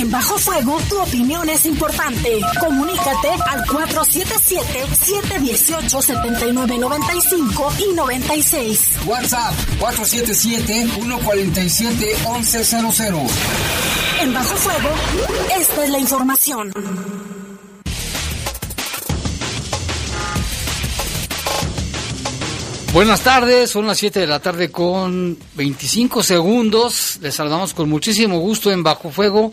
En Bajo Fuego, tu opinión es importante. Comunícate al 477-718-7995 y 96. WhatsApp 477-147-1100. En Bajo Fuego, esta es la información. Buenas tardes, son las 7 de la tarde con 25 segundos. Les saludamos con muchísimo gusto en Bajo Fuego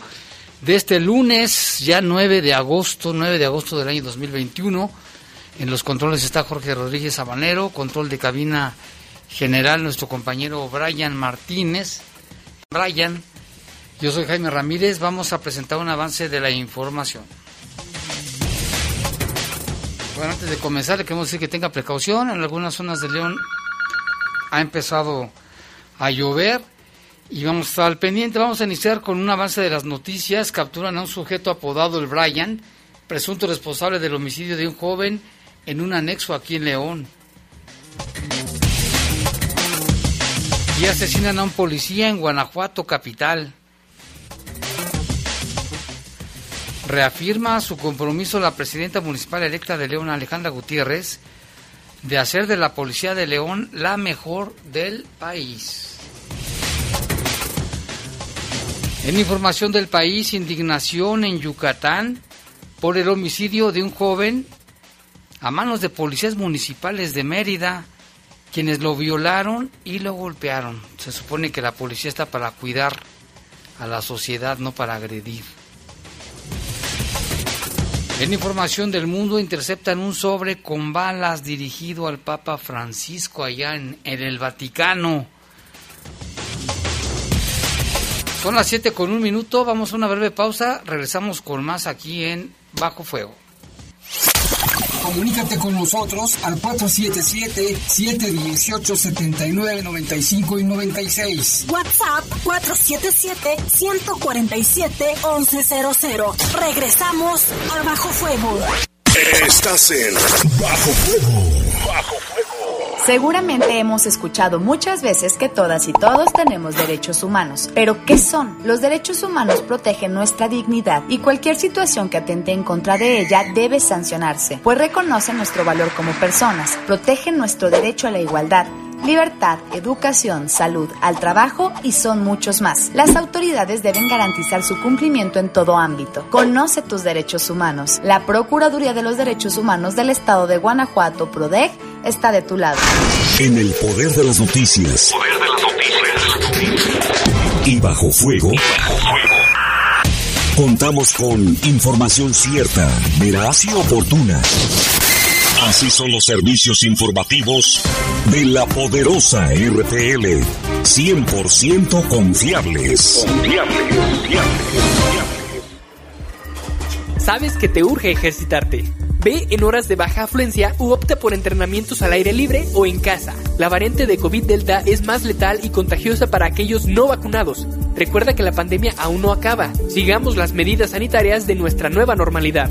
de este lunes, ya 9 de agosto, 9 de agosto del año 2021. En los controles está Jorge Rodríguez Habanero, control de cabina general nuestro compañero Brian Martínez. Brian, yo soy Jaime Ramírez, vamos a presentar un avance de la información. Bueno, antes de comenzar, le queremos decir que tenga precaución. En algunas zonas de León ha empezado a llover y vamos al pendiente. Vamos a iniciar con un avance de las noticias. Capturan a un sujeto apodado el Brian, presunto responsable del homicidio de un joven en un anexo aquí en León. Y asesinan a un policía en Guanajuato, capital. reafirma su compromiso la presidenta municipal electa de León, Alejandra Gutiérrez, de hacer de la Policía de León la mejor del país. En información del país, indignación en Yucatán por el homicidio de un joven a manos de policías municipales de Mérida, quienes lo violaron y lo golpearon. Se supone que la policía está para cuidar a la sociedad, no para agredir. En información del mundo interceptan un sobre con balas dirigido al Papa Francisco allá en, el Vaticano. Son las 7 con un minuto, vamos a una breve pausa, regresamos con más aquí en Bajo Fuego. Comunícate con nosotros al 477-718-7995 y 96. WhatsApp 477-147-1100. Regresamos a Bajo Fuego. Estás en Bajo Fuego. Bajo Fuego. Seguramente hemos escuchado muchas veces que todas y todos tenemos derechos humanos. Pero, ¿qué son? Los derechos humanos protegen nuestra dignidad y cualquier situación que atente en contra de ella debe sancionarse, pues reconocen nuestro valor como personas, protegen nuestro derecho a la igualdad, libertad, educación, salud, al trabajo y son muchos más. Las autoridades deben garantizar su cumplimiento en todo ámbito. Conoce tus derechos humanos. La Procuraduría de los Derechos Humanos del Estado de Guanajuato, PRODEG, está de tu lado. En el poder de las noticias. Poder de las noticias. Y bajo fuego. Y bajo fuego. Contamos con información cierta, veraz y oportuna. Así son los servicios informativos de la poderosa RTL. 100% confiables. Confiables, confiables, confiables. Sabes que te urge ejercitarte. Ve en horas de baja afluencia u opta por entrenamientos al aire libre o en casa. La variante de COVID Delta es más letal y contagiosa para aquellos no vacunados. Recuerda que la pandemia aún no acaba. Sigamos las medidas sanitarias de nuestra nueva normalidad.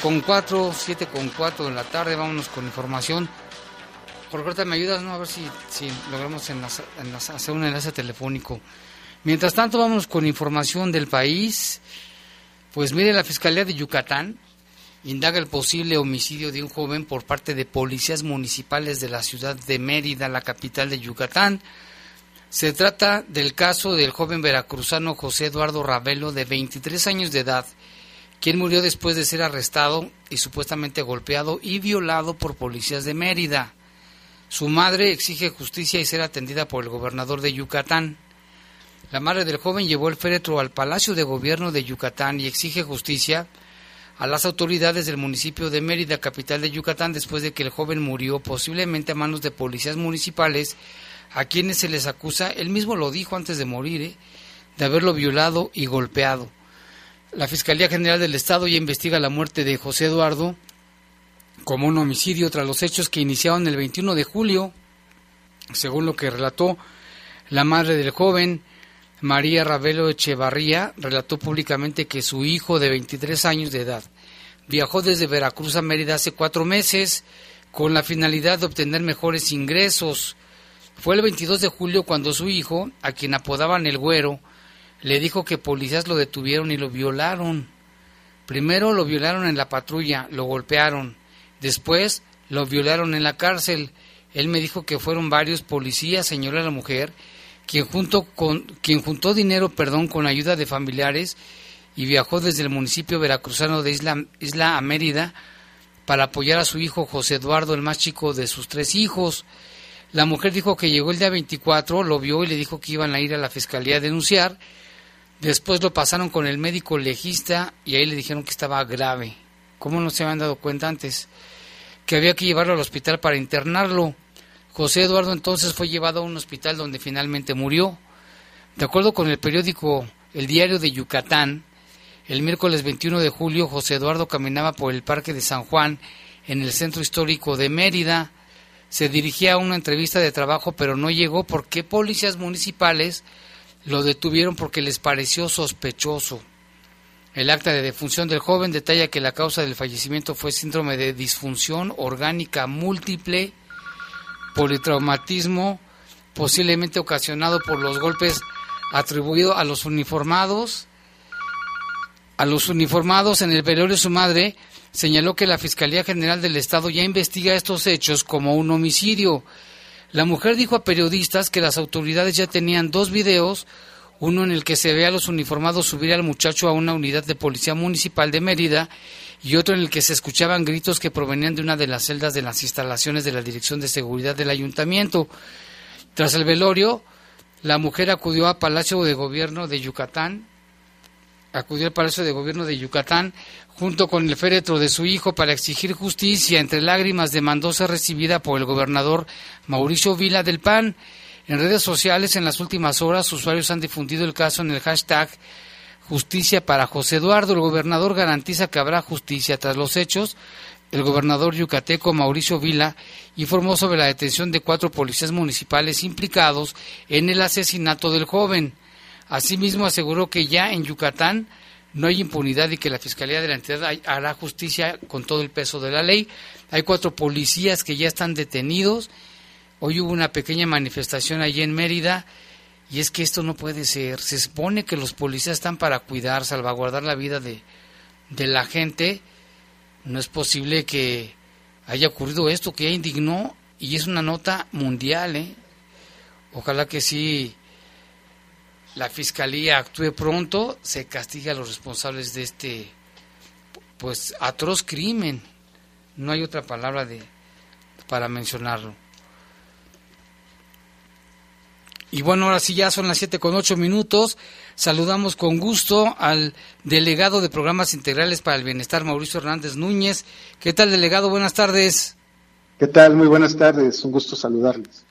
Con 4, 7 con 4 de la tarde, vámonos con información. Jorge, ¿me ayudas? No? A ver si, si logramos hacer un enlace telefónico. Mientras tanto, vamos con información del país. Pues mire, la Fiscalía de Yucatán indaga el posible homicidio de un joven por parte de policías municipales de la ciudad de Mérida, la capital de Yucatán. Se trata del caso del joven veracruzano José Eduardo Ravelo, de 23 años de edad, quien murió después de ser arrestado y supuestamente golpeado y violado por policías de Mérida. Su madre exige justicia y ser atendida por el gobernador de Yucatán. La madre del joven llevó el féretro al Palacio de Gobierno de Yucatán y exige justicia a las autoridades del municipio de Mérida, capital de Yucatán, después de que el joven murió posiblemente a manos de policías municipales a quienes se les acusa, él mismo lo dijo antes de morir, ¿eh? de haberlo violado y golpeado. La Fiscalía General del Estado ya investiga la muerte de José Eduardo como un homicidio tras los hechos que iniciaron el 21 de julio, según lo que relató la madre del joven. María Ravelo Echevarría relató públicamente que su hijo de 23 años de edad viajó desde Veracruz a Mérida hace cuatro meses con la finalidad de obtener mejores ingresos. Fue el 22 de julio cuando su hijo, a quien apodaban el güero, le dijo que policías lo detuvieron y lo violaron. Primero lo violaron en la patrulla, lo golpearon. Después lo violaron en la cárcel. Él me dijo que fueron varios policías, señora la mujer, quien, junto con, quien juntó dinero perdón, con ayuda de familiares y viajó desde el municipio veracruzano de Isla, Isla a Mérida para apoyar a su hijo José Eduardo, el más chico de sus tres hijos. La mujer dijo que llegó el día 24, lo vio y le dijo que iban a ir a la fiscalía a denunciar Después lo pasaron con el médico legista y ahí le dijeron que estaba grave. ¿Cómo no se habían dado cuenta antes? Que había que llevarlo al hospital para internarlo. José Eduardo entonces fue llevado a un hospital donde finalmente murió. De acuerdo con el periódico El Diario de Yucatán, el miércoles 21 de julio José Eduardo caminaba por el Parque de San Juan en el centro histórico de Mérida. Se dirigía a una entrevista de trabajo pero no llegó porque policías municipales lo detuvieron porque les pareció sospechoso. El acta de defunción del joven detalla que la causa del fallecimiento fue síndrome de disfunción orgánica múltiple, politraumatismo, posiblemente ocasionado por los golpes atribuidos a los uniformados. A los uniformados en el velorio su madre señaló que la Fiscalía General del Estado ya investiga estos hechos como un homicidio la mujer dijo a periodistas que las autoridades ya tenían dos videos, uno en el que se ve a los uniformados subir al muchacho a una unidad de policía municipal de Mérida y otro en el que se escuchaban gritos que provenían de una de las celdas de las instalaciones de la Dirección de Seguridad del Ayuntamiento. Tras el velorio, la mujer acudió al Palacio de Gobierno de Yucatán, acudió al Palacio de Gobierno de Yucatán junto con el féretro de su hijo para exigir justicia. Entre lágrimas demandó ser recibida por el gobernador Mauricio Vila del PAN. En redes sociales en las últimas horas usuarios han difundido el caso en el hashtag Justicia para José Eduardo. El gobernador garantiza que habrá justicia tras los hechos. El gobernador yucateco Mauricio Vila informó sobre la detención de cuatro policías municipales implicados en el asesinato del joven. Asimismo aseguró que ya en Yucatán no hay impunidad y que la Fiscalía de la entidad hará justicia con todo el peso de la ley. Hay cuatro policías que ya están detenidos. Hoy hubo una pequeña manifestación allí en Mérida y es que esto no puede ser. Se supone que los policías están para cuidar, salvaguardar la vida de, de la gente. No es posible que haya ocurrido esto, que ya indignó y es una nota mundial. ¿eh? Ojalá que sí la fiscalía actúe pronto, se castiga a los responsables de este pues atroz crimen. No hay otra palabra de para mencionarlo. Y bueno, ahora sí ya son las siete con ocho minutos. Saludamos con gusto al delegado de programas integrales para el bienestar, Mauricio Hernández Núñez. ¿Qué tal, delegado? Buenas tardes. ¿Qué tal? Muy buenas tardes. Un gusto saludarles.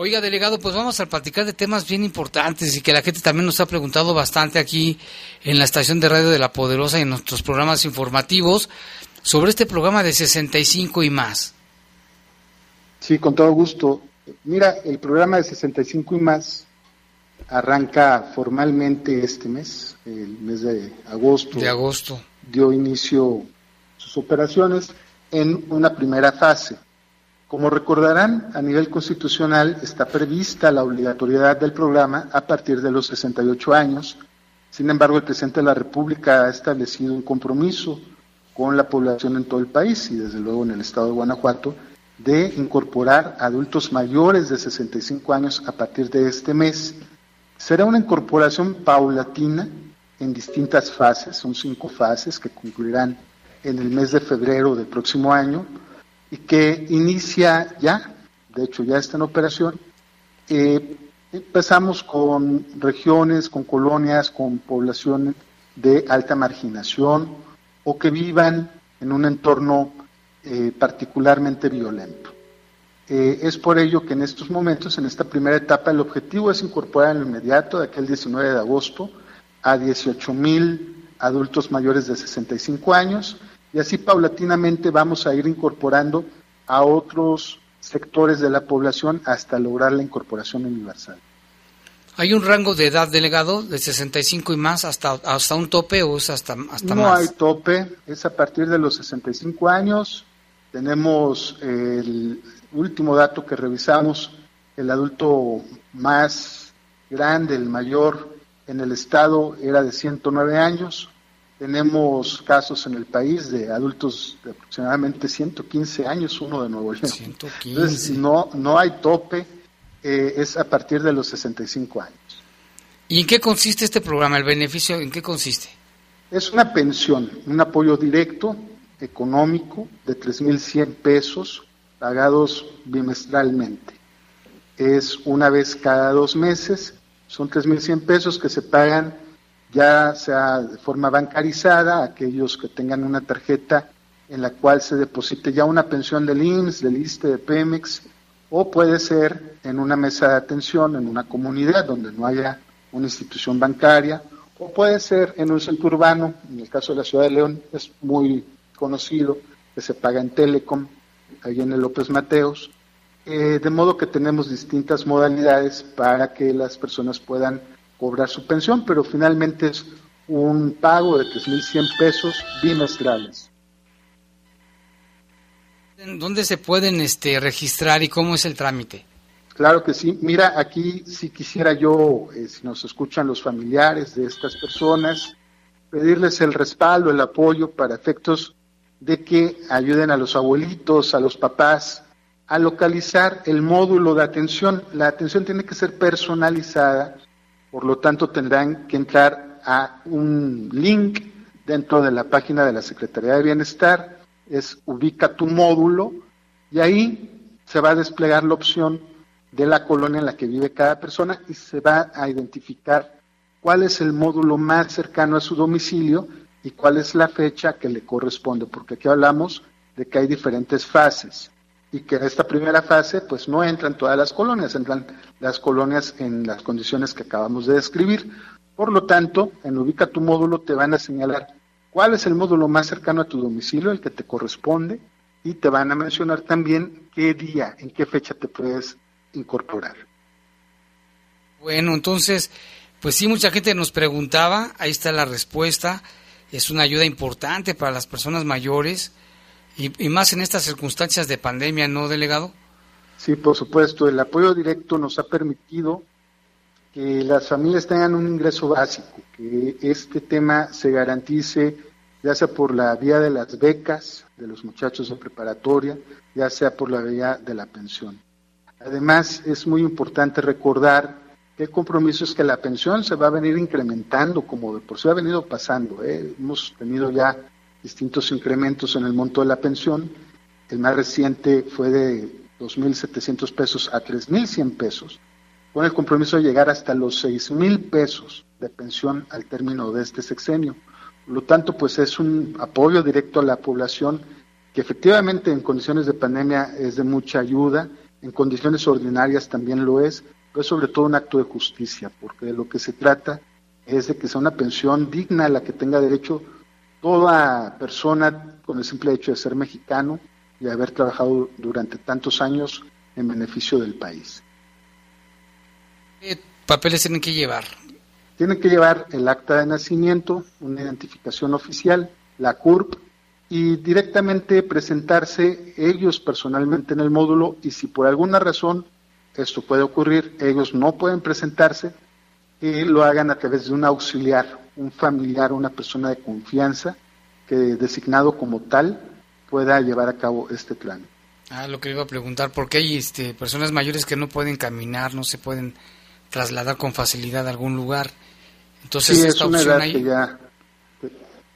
Oiga, delegado, pues vamos a platicar de temas bien importantes y que la gente también nos ha preguntado bastante aquí en la estación de radio de La Poderosa y en nuestros programas informativos sobre este programa de 65 y más. Sí, con todo gusto. Mira, el programa de 65 y más arranca formalmente este mes, el mes de agosto. De agosto. Dio inicio sus operaciones en una primera fase Como recordarán, a nivel constitucional está prevista la obligatoriedad del programa a partir de los 68 años. Sin embargo, el presidente de la República ha establecido un compromiso con la población en todo el país y desde luego en el estado de Guanajuato de incorporar adultos mayores de 65 años a partir de este mes. Será una incorporación paulatina en distintas fases, son cinco fases que concluirán en el mes de febrero del próximo año y que inicia ya, de hecho ya está en operación. Eh, empezamos con regiones, con colonias, con poblaciones de alta marginación o que vivan en un entorno eh, particularmente violento. Eh, es por ello que en estos momentos, en esta primera etapa, el objetivo es incorporar en lo inmediato, de aquel 19 de agosto, a 18 mil adultos mayores de 65 años y así paulatinamente vamos a ir incorporando a otros sectores de la población hasta lograr la incorporación universal. ¿Hay un rango de edad delegado de 65 y más hasta, hasta un tope o es hasta, hasta no más? No hay tope, es a partir de los 65 años. Tenemos el último dato que revisamos, el adulto más grande, el mayor en el estado era de 109 años. Tenemos casos en el país de adultos de aproximadamente 115 años, uno de Nuevo León. 115. Entonces, no, no hay tope eh, es a partir de los 65 años. ¿Y en qué consiste este programa? ¿El beneficio en qué consiste? Es una pensión, un apoyo directo, económico, de 3.100 pesos, pagados bimestralmente. Es una vez cada dos meses, son 3.100 pesos que se pagan ya sea de forma bancarizada, aquellos que tengan una tarjeta en la cual se deposite ya una pensión del IMSS, del ISTE, de Pemex, o puede ser en una mesa de atención en una comunidad donde no haya una institución bancaria, o puede ser en un centro urbano, en el caso de la ciudad de León es muy conocido, que se paga en Telecom, ahí en el López Mateos, eh, de modo que tenemos distintas modalidades para que las personas puedan cobrar su pensión, pero finalmente es un pago de 3.100 pesos bimestrales. ¿Dónde se pueden este, registrar y cómo es el trámite? Claro que sí. Mira, aquí si quisiera yo, eh, si nos escuchan los familiares de estas personas, pedirles el respaldo, el apoyo para efectos de que ayuden a los abuelitos, a los papás, a localizar el módulo de atención. La atención tiene que ser personalizada, por lo tanto tendrán que entrar a un link dentro de la página de la Secretaría de Bienestar. Es ubica tu módulo y ahí se va a desplegar la opción de la colonia en la que vive cada persona y se va a identificar cuál es el módulo más cercano a su domicilio y cuál es la fecha que le corresponde, porque aquí hablamos de que hay diferentes fases y que en esta primera fase pues no entran todas las colonias, entran las colonias en las condiciones que acabamos de describir. Por lo tanto, en Ubica tu módulo te van a señalar cuál es el módulo más cercano a tu domicilio, el que te corresponde, y te van a mencionar también qué día, en qué fecha te puedes incorporar. Bueno, entonces, pues sí, mucha gente nos preguntaba, ahí está la respuesta, es una ayuda importante para las personas mayores y, más en estas circunstancias de pandemia, ¿no, delegado? Sí, por supuesto, el apoyo directo nos ha permitido que las familias tengan un ingreso básico, que este tema se garantice ya sea por la vía de las becas de los muchachos de preparatoria, ya sea por la vía de la pensión. Además, es muy importante recordar que el compromiso es que la pensión se va a venir incrementando, como de por sí ha venido pasando. ¿eh? Hemos tenido ya distintos incrementos en el monto de la pensión. El más reciente fue de 2.700 pesos a 3.100 pesos con el compromiso de llegar hasta los seis mil pesos de pensión al término de este sexenio. Por lo tanto, pues es un apoyo directo a la población que efectivamente en condiciones de pandemia es de mucha ayuda, en condiciones ordinarias también lo es, pero es sobre todo un acto de justicia, porque de lo que se trata es de que sea una pensión digna a la que tenga derecho toda persona con el simple hecho de ser mexicano y de haber trabajado durante tantos años en beneficio del país. ¿Qué papeles tienen que llevar? Tienen que llevar el acta de nacimiento, una identificación oficial, la CURP, y directamente presentarse ellos personalmente en el módulo y si por alguna razón esto puede ocurrir, ellos no pueden presentarse, y lo hagan a través de un auxiliar, un familiar, una persona de confianza que designado como tal pueda llevar a cabo este plan. Ah, lo que iba a preguntar, ¿por qué hay este, personas mayores que no pueden caminar, no se pueden trasladar con facilidad a algún lugar? Entonces, sí, es una edad que ya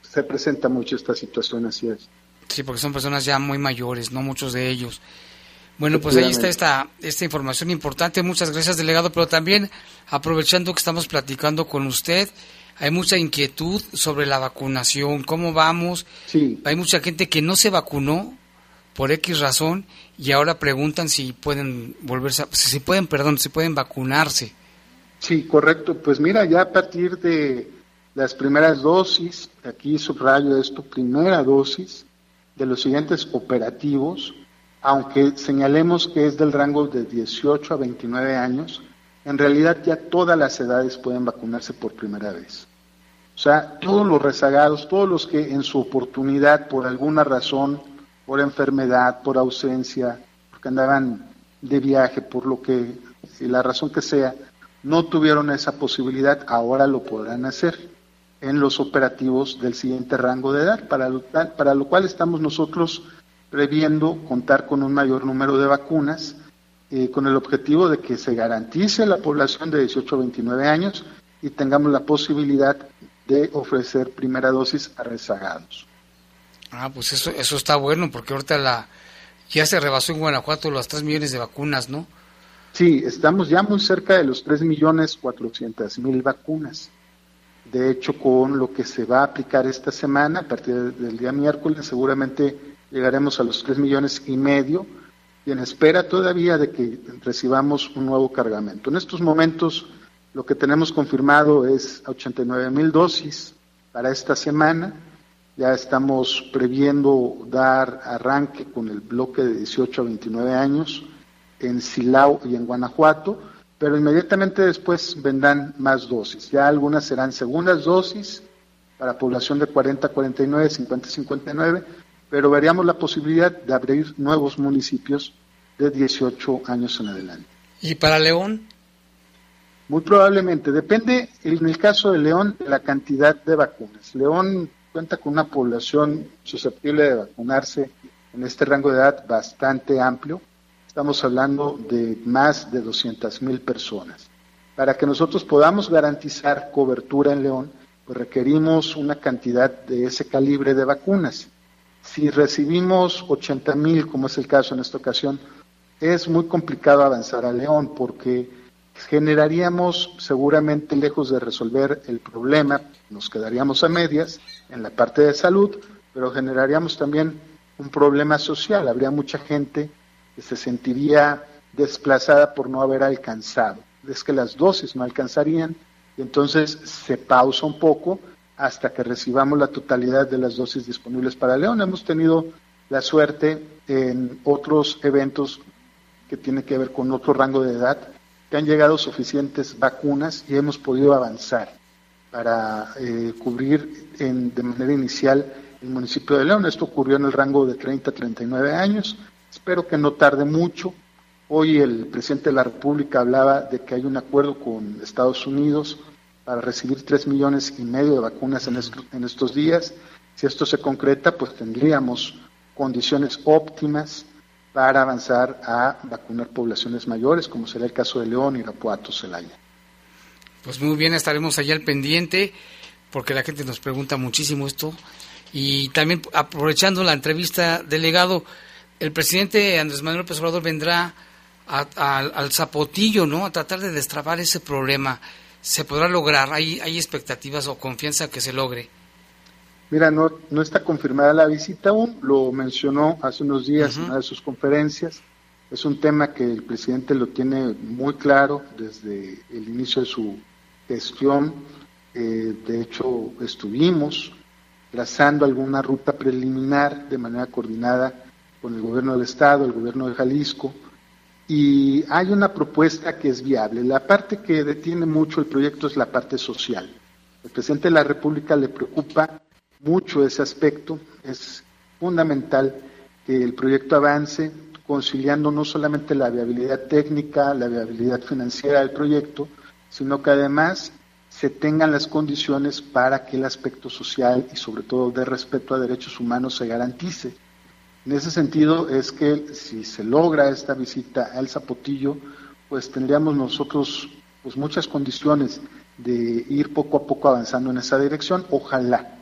se presenta mucho esta situación, así es. Sí, porque son personas ya muy mayores, no muchos de ellos. Bueno, pues ahí está esta, esta información importante. Muchas gracias, delegado. Pero también, aprovechando que estamos platicando con usted, hay mucha inquietud sobre la vacunación. ¿Cómo vamos? Sí. Hay mucha gente que no se vacunó por X razón y ahora preguntan si pueden volverse, si pueden, perdón, si pueden vacunarse. Sí, correcto. Pues mira, ya a partir de las primeras dosis, aquí subrayo esto, primera dosis de los siguientes operativos, aunque señalemos que es del rango de 18 a 29 años, en realidad ya todas las edades pueden vacunarse por primera vez. O sea, todos los rezagados, todos los que en su oportunidad, por alguna razón, por enfermedad, por ausencia, porque andaban de viaje, por lo que, la razón que sea, no tuvieron esa posibilidad, ahora lo podrán hacer en los operativos del siguiente rango de edad, para lo, para lo cual estamos nosotros previendo contar con un mayor número de vacunas eh, con el objetivo de que se garantice la población de 18 a 29 años y tengamos la posibilidad de ofrecer primera dosis a rezagados. Ah, pues eso, eso está bueno, porque ahorita la ya se rebasó en Guanajuato los 3 millones de vacunas, ¿no? Sí, estamos ya muy cerca de los 3 millones 400 mil vacunas. De hecho, con lo que se va a aplicar esta semana, a partir del día miércoles, seguramente llegaremos a los tres millones y medio y en espera todavía de que recibamos un nuevo cargamento. En estos momentos lo que tenemos confirmado es 89 mil dosis para esta semana. Ya estamos previendo dar arranque con el bloque de 18 a 29 años en Silao y en Guanajuato, pero inmediatamente después vendrán más dosis. Ya algunas serán segundas dosis para población de 40 a 49, 50 a 59 pero veríamos la posibilidad de abrir nuevos municipios de 18 años en adelante. ¿Y para León? Muy probablemente, depende en el caso de León la cantidad de vacunas. León cuenta con una población susceptible de vacunarse en este rango de edad bastante amplio. Estamos hablando de más de 200 mil personas. Para que nosotros podamos garantizar cobertura en León, pues requerimos una cantidad de ese calibre de vacunas. Si recibimos 80 mil, como es el caso en esta ocasión, es muy complicado avanzar a León porque generaríamos seguramente, lejos de resolver el problema, nos quedaríamos a medias en la parte de salud, pero generaríamos también un problema social. Habría mucha gente que se sentiría desplazada por no haber alcanzado. Es que las dosis no alcanzarían y entonces se pausa un poco hasta que recibamos la totalidad de las dosis disponibles para León. Hemos tenido la suerte en otros eventos que tienen que ver con otro rango de edad, que han llegado suficientes vacunas y hemos podido avanzar para eh, cubrir en, de manera inicial el municipio de León. Esto ocurrió en el rango de 30 a 39 años. Espero que no tarde mucho. Hoy el presidente de la República hablaba de que hay un acuerdo con Estados Unidos para recibir tres millones y medio de vacunas en, en estos días. Si esto se concreta, pues tendríamos condiciones óptimas para avanzar a vacunar poblaciones mayores, como será el caso de León, Irapuato, Celaya. Pues muy bien, estaremos allá al pendiente, porque la gente nos pregunta muchísimo esto. Y también aprovechando la entrevista, delegado, el presidente Andrés Manuel López vendrá al Zapotillo, ¿no? A tratar de destrabar ese problema se podrá lograr? ¿Hay, hay expectativas o confianza que se logre? Mira, no, no está confirmada la visita aún, lo mencionó hace unos días en una de sus conferencias. Es un tema que el presidente lo tiene muy claro desde el inicio de su gestión. Eh, de hecho, estuvimos trazando alguna ruta preliminar de manera coordinada con el gobierno del Estado, el gobierno de Jalisco, y hay una propuesta que es viable. La parte que detiene mucho el proyecto es la parte social. El presidente de la República le preocupa mucho ese aspecto, es fundamental que el proyecto avance conciliando no solamente la viabilidad técnica, la viabilidad financiera del proyecto, sino que además se tengan las condiciones para que el aspecto social y sobre todo de respeto a derechos humanos se garantice. En ese sentido es que si se logra esta visita al Zapotillo, pues tendríamos nosotros pues muchas condiciones de ir poco a poco avanzando en esa dirección. Ojalá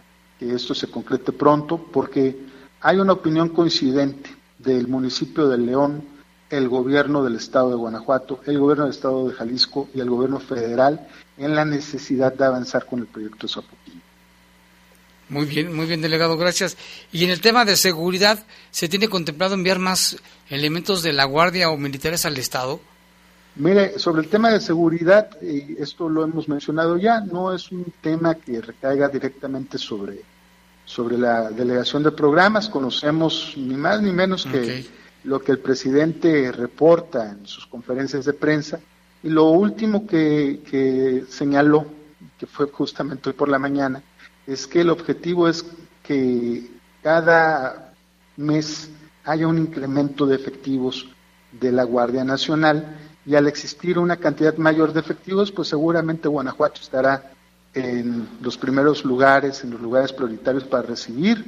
que esto se concrete pronto, porque hay una opinión coincidente del municipio de León, el gobierno del estado de Guanajuato, el gobierno del estado de Jalisco y el gobierno federal en la necesidad de avanzar con el proyecto Zapotillo. Muy bien, muy bien, delegado, gracias. Y en el tema de seguridad, ¿se tiene contemplado enviar más elementos de la Guardia o militares al Estado? Mire, sobre el tema de seguridad, esto lo hemos mencionado ya, no es un tema que recaiga directamente sobre, sobre la delegación de programas. Conocemos ni más ni menos que lo que el presidente reporta en sus conferencias de prensa. Y lo último que, que señaló, que fue justamente hoy por la mañana, es que el objetivo es que cada mes haya un incremento de efectivos de la Guardia Nacional y al existir una cantidad mayor de efectivos, pues seguramente Guanajuato estará en los primeros lugares, en los lugares prioritarios para recibir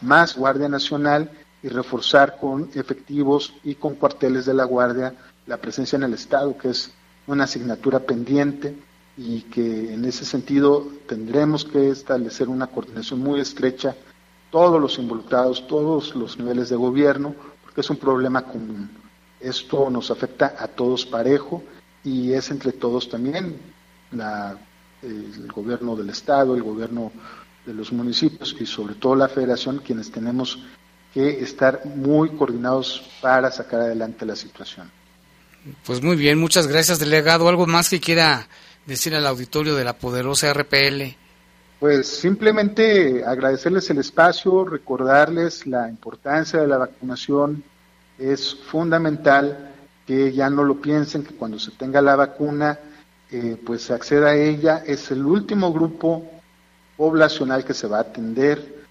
más Guardia Nacional y reforzar con efectivos y con cuarteles de la Guardia la presencia en el Estado, que es una asignatura pendiente y que en ese sentido tendremos que establecer una coordinación muy estrecha, todos los involucrados, todos los niveles de gobierno, porque es un problema común. Esto nos afecta a todos parejo y es entre todos también la, el gobierno del Estado, el gobierno de los municipios y sobre todo la federación quienes tenemos que estar muy coordinados para sacar adelante la situación. Pues muy bien, muchas gracias, delegado. ¿Algo más que quiera decir al auditorio de la poderosa RPL? Pues simplemente agradecerles el espacio, recordarles la importancia de la vacunación. Es fundamental que ya no lo piensen, que cuando se tenga la vacuna, eh, pues acceda a ella. Es el último grupo poblacional que se va a atender.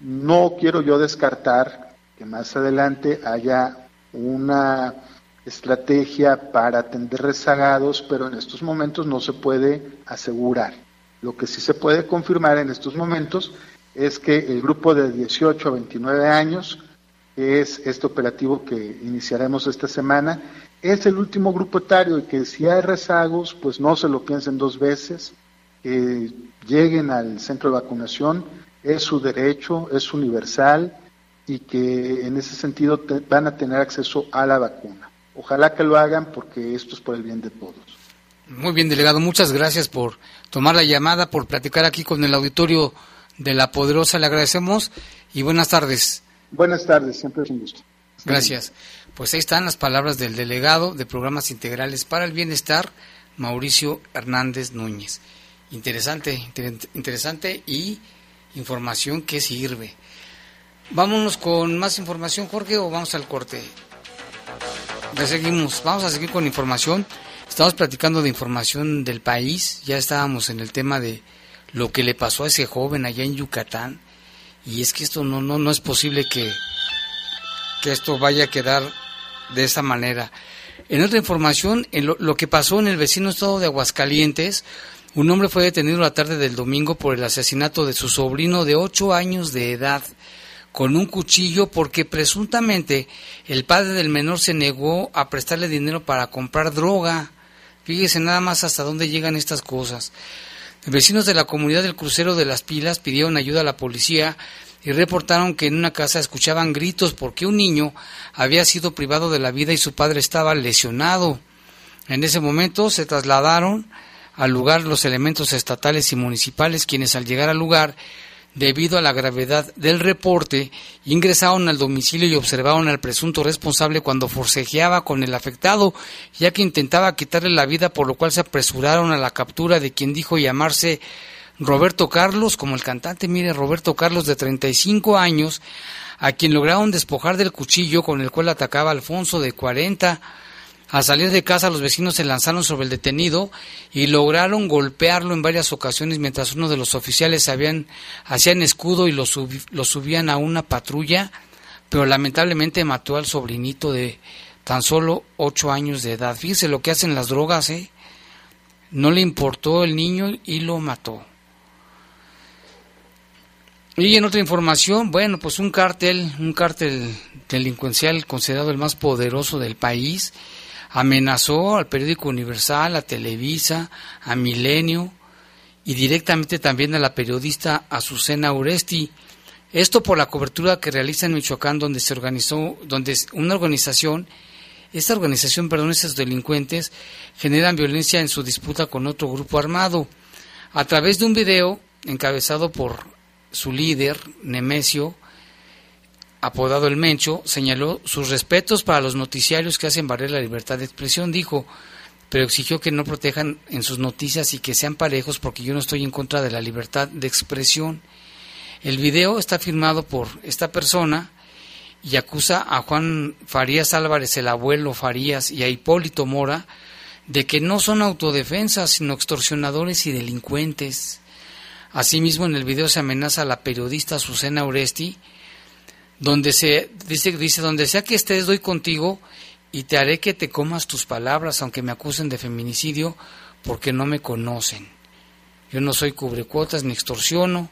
No quiero yo descartar que más adelante haya una estrategia para atender rezagados, pero en estos momentos no se puede asegurar. Lo que sí se puede confirmar en estos momentos es que el grupo de 18 a 29 años, que es este operativo que iniciaremos esta semana, es el último grupo etario y que si hay rezagos, pues no se lo piensen dos veces, que lleguen al centro de vacunación, es su derecho, es universal y que en ese sentido van a tener acceso a la vacuna. Ojalá que lo hagan porque esto es por el bien de todos. Muy bien, delegado. Muchas gracias por tomar la llamada, por platicar aquí con el auditorio de La Poderosa. Le agradecemos y buenas tardes. Buenas tardes, siempre es un gusto. Gracias. Pues ahí están las palabras del delegado de Programas Integrales para el Bienestar, Mauricio Hernández Núñez. Interesante, interesante y información que sirve. Vámonos con más información, Jorge, o vamos al corte. Seguimos, vamos a seguir con información. Estamos platicando de información del país, ya estábamos en el tema de lo que le pasó a ese joven allá en Yucatán. Y es que esto no, no, no es posible que, que esto vaya a quedar de esa manera. En otra información, en lo, lo, que pasó en el vecino estado de Aguascalientes, un hombre fue detenido la tarde del domingo por el asesinato de su sobrino de ocho años de edad con un cuchillo porque presuntamente el padre del menor se negó a prestarle dinero para comprar droga. Fíjese nada más hasta dónde llegan estas cosas. Vecinos de la comunidad del crucero de las pilas pidieron ayuda a la policía y reportaron que en una casa escuchaban gritos porque un niño había sido privado de la vida y su padre estaba lesionado. En ese momento se trasladaron al lugar los elementos estatales y municipales quienes al llegar al lugar debido a la gravedad del reporte, ingresaron al domicilio y observaron al presunto responsable cuando forcejeaba con el afectado, ya que intentaba quitarle la vida, por lo cual se apresuraron a la captura de quien dijo llamarse Roberto Carlos, como el cantante, mire, Roberto Carlos de 35 años, a quien lograron despojar del cuchillo con el cual atacaba Alfonso de 40. Al salir de casa, los vecinos se lanzaron sobre el detenido y lograron golpearlo en varias ocasiones mientras uno de los oficiales habían, hacían escudo y lo, lo subían a una patrulla, pero lamentablemente mató al sobrinito de tan solo ocho años de edad. Fíjese lo que hacen las drogas, ¿eh? No le importó el niño y lo mató. Y en otra información, bueno, pues un cártel, un cártel delincuencial considerado el más poderoso del país, amenazó al periódico Universal, a Televisa, a Milenio y directamente también a la periodista Azucena Uresti. Esto por la cobertura que realiza en Michoacán, donde se organizó, donde una organización, esta organización, perdón, estos delincuentes generan violencia en su disputa con otro grupo armado. A través de un video encabezado por su líder, Nemesio, apodado el Mencho, señaló sus respetos para los noticiarios que hacen valer la libertad de expresión, dijo, pero exigió que no protejan en sus noticias y que sean parejos porque yo no estoy en contra de la libertad de expresión. El video está firmado por esta persona y acusa a Juan Farías Álvarez, el abuelo Farías, y a Hipólito Mora de que no son autodefensas, sino extorsionadores y delincuentes. Asimismo, en el video se amenaza a la periodista Susana Oresti, donde se dice, dice donde sea que estés doy contigo y te haré que te comas tus palabras aunque me acusen de feminicidio porque no me conocen. Yo no soy cubrecuotas ni extorsiono.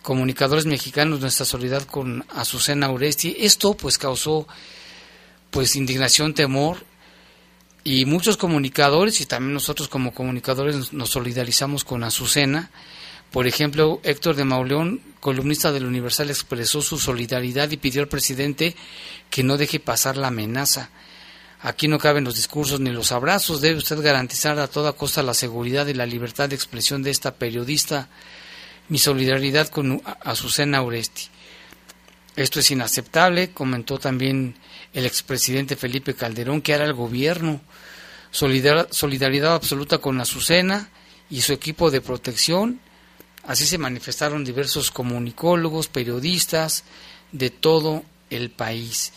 Comunicadores mexicanos, nuestra solidaridad con Azucena Uresti. Esto pues causó pues indignación, temor y muchos comunicadores y también nosotros como comunicadores nos solidarizamos con Azucena por ejemplo, Héctor de Mauleón, columnista del Universal, expresó su solidaridad y pidió al presidente que no deje pasar la amenaza. Aquí no caben los discursos ni los abrazos. Debe usted garantizar a toda costa la seguridad y la libertad de expresión de esta periodista. Mi solidaridad con Azucena Uresti. Esto es inaceptable, comentó también el expresidente Felipe Calderón, que hará el gobierno. solidaridad absoluta con Azucena y su equipo de protección Así se manifestaron diversos comunicólogos, periodistas de todo el país.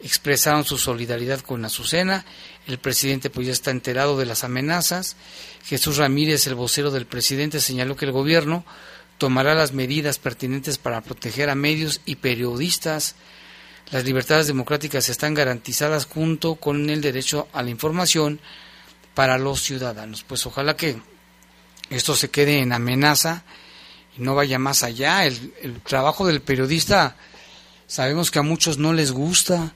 Expresaron su solidaridad con Azucena. El presidente pues ya está enterado de las amenazas. Jesús Ramírez, el vocero del presidente, señaló que el gobierno tomará las medidas pertinentes para proteger a medios y periodistas. Las libertades democráticas están garantizadas junto con el derecho a la información para los ciudadanos. Pues ojalá que esto se quede en amenaza no vaya más allá. El, trabajo del periodista sabemos que a muchos no les gusta,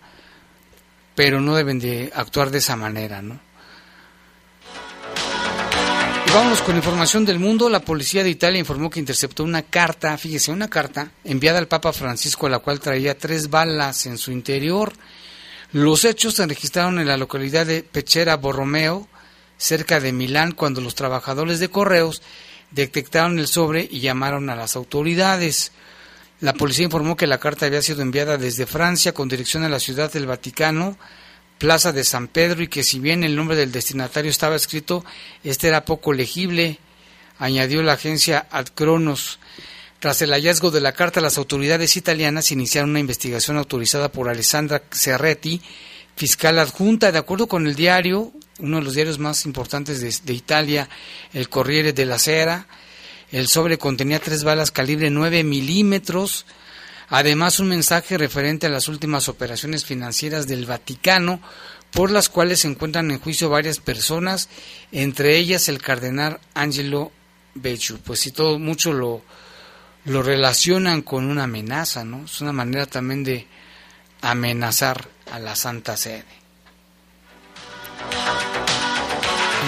pero no deben de actuar de esa manera, ¿no? Y vámonos con información del mundo. La policía de Italia informó que interceptó una carta, fíjese, una carta enviada al Papa Francisco, la cual traía tres balas en su interior. Los hechos se registraron en la localidad de Pechera Borromeo, cerca de Milán, cuando los trabajadores de correos detectaron el sobre y llamaron a las autoridades. La policía informó que la carta había sido enviada desde Francia con dirección a la ciudad del Vaticano, Plaza de San Pedro, y que si bien el nombre del destinatario estaba escrito, este era poco legible, añadió la agencia Ad Cronos. Tras el hallazgo de la carta, las autoridades italianas iniciaron una investigación autorizada por Alessandra Cerretti, fiscal adjunta, de acuerdo con el diario uno de los diarios más importantes de, Italia, el Corriere della Sera. El sobre contenía tres balas calibre 9 milímetros, además un mensaje referente a las últimas operaciones financieras del Vaticano, por las cuales se encuentran en juicio varias personas, entre ellas el cardenal Angelo Becciu. Pues si todo mucho lo, lo relacionan con una amenaza, ¿no? Es una manera también de amenazar a la Santa Sede.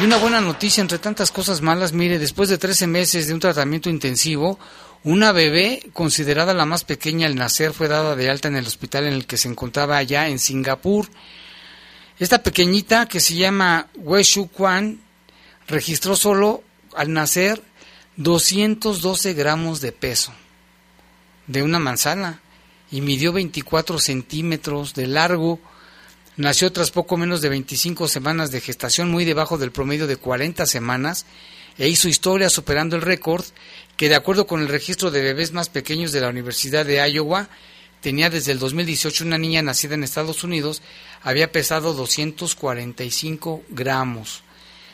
Y una buena noticia entre tantas cosas malas, mire, después de 13 meses de un tratamiento intensivo, una bebé, considerada la más pequeña al nacer, fue dada de alta en el hospital en el que se encontraba allá en Singapur. Esta pequeñita, que se llama Wei Kwan, registró solo al nacer 212 gramos de peso de una manzana y midió 24 centímetros de largo Nació tras poco menos de 25 semanas de gestación, muy debajo del promedio de 40 semanas, e hizo historia superando el récord que, de acuerdo con el registro de bebés más pequeños de la Universidad de Iowa, tenía desde el 2018 una niña nacida en Estados Unidos, había pesado 245 gramos.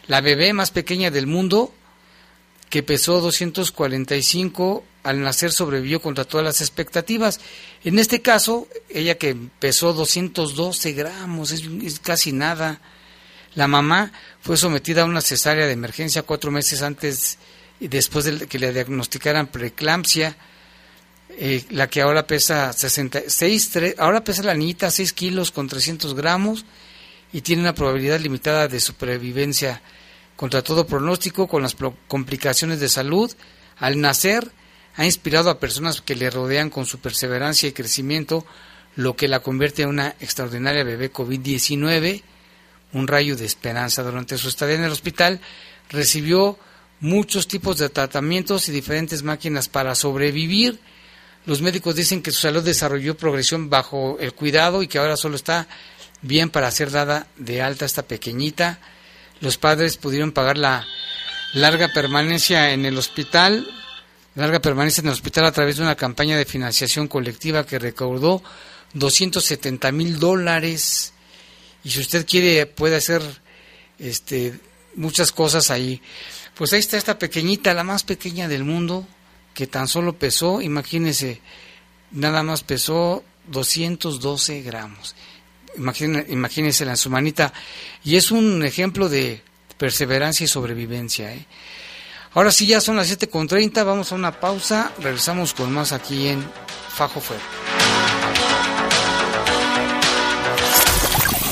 La bebé más pequeña del mundo, que pesó 245, al nacer sobrevivió contra todas las expectativas. En este caso, ella que pesó 212 gramos, es, casi nada. La mamá fue sometida a una cesárea de emergencia cuatro meses antes y después de que le diagnosticaran preeclampsia eh, la que ahora pesa 66, ahora pesa la niñita 6 kilos con 300 gramos y tiene una probabilidad limitada de supervivencia contra todo pronóstico con las complicaciones de salud. Al nacer ha inspirado a personas que le rodean con su perseverancia y crecimiento, lo que la convierte en una extraordinaria bebé COVID-19, un rayo de esperanza. Durante su estadía en el hospital recibió muchos tipos de tratamientos y diferentes máquinas para sobrevivir los médicos dicen que su salud desarrolló progresión bajo el cuidado y que ahora solo está bien para ser dada de alta esta pequeñita. Los padres pudieron pagar la larga permanencia en el hospital, larga permanencia en el hospital a través de una campaña de financiación colectiva que recaudó 270 mil dólares. Y si usted quiere, puede hacer este, muchas cosas ahí. Pues ahí está esta pequeñita, la más pequeña del mundo, que tan solo pesó, imagínense, nada más pesó 212 gramos. Imagínense, la su manita. Y es un ejemplo de perseverancia y sobrevivencia. ¿eh? Ahora sí, ya son las 7.30, vamos a una pausa, regresamos con más aquí en Fajo Fuego.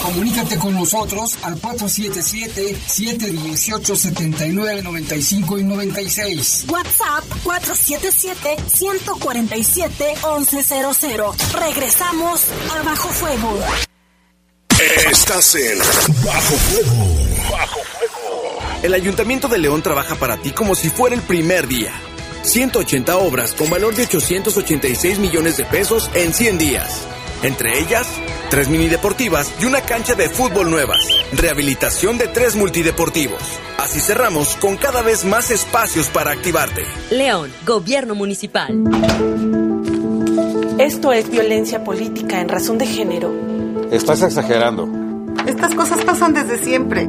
Comunícate con nosotros al 477-718-7995 y 96. WhatsApp 477-147-1100. Regresamos a Bajo Fuego. Estás en Bajo Fuego. Bajo Fuego. El Ayuntamiento de León trabaja para ti como si fuera el primer día. 180 obras con valor de 886 millones de pesos en 100 días. Entre ellas, tres mini deportivas y una cancha de fútbol nuevas. Rehabilitación de tres multideportivos. Así cerramos con cada vez más espacios para activarte. León, Gobierno Municipal. Esto es violencia política en razón de género. Estás exagerando. Estas cosas pasan desde siempre.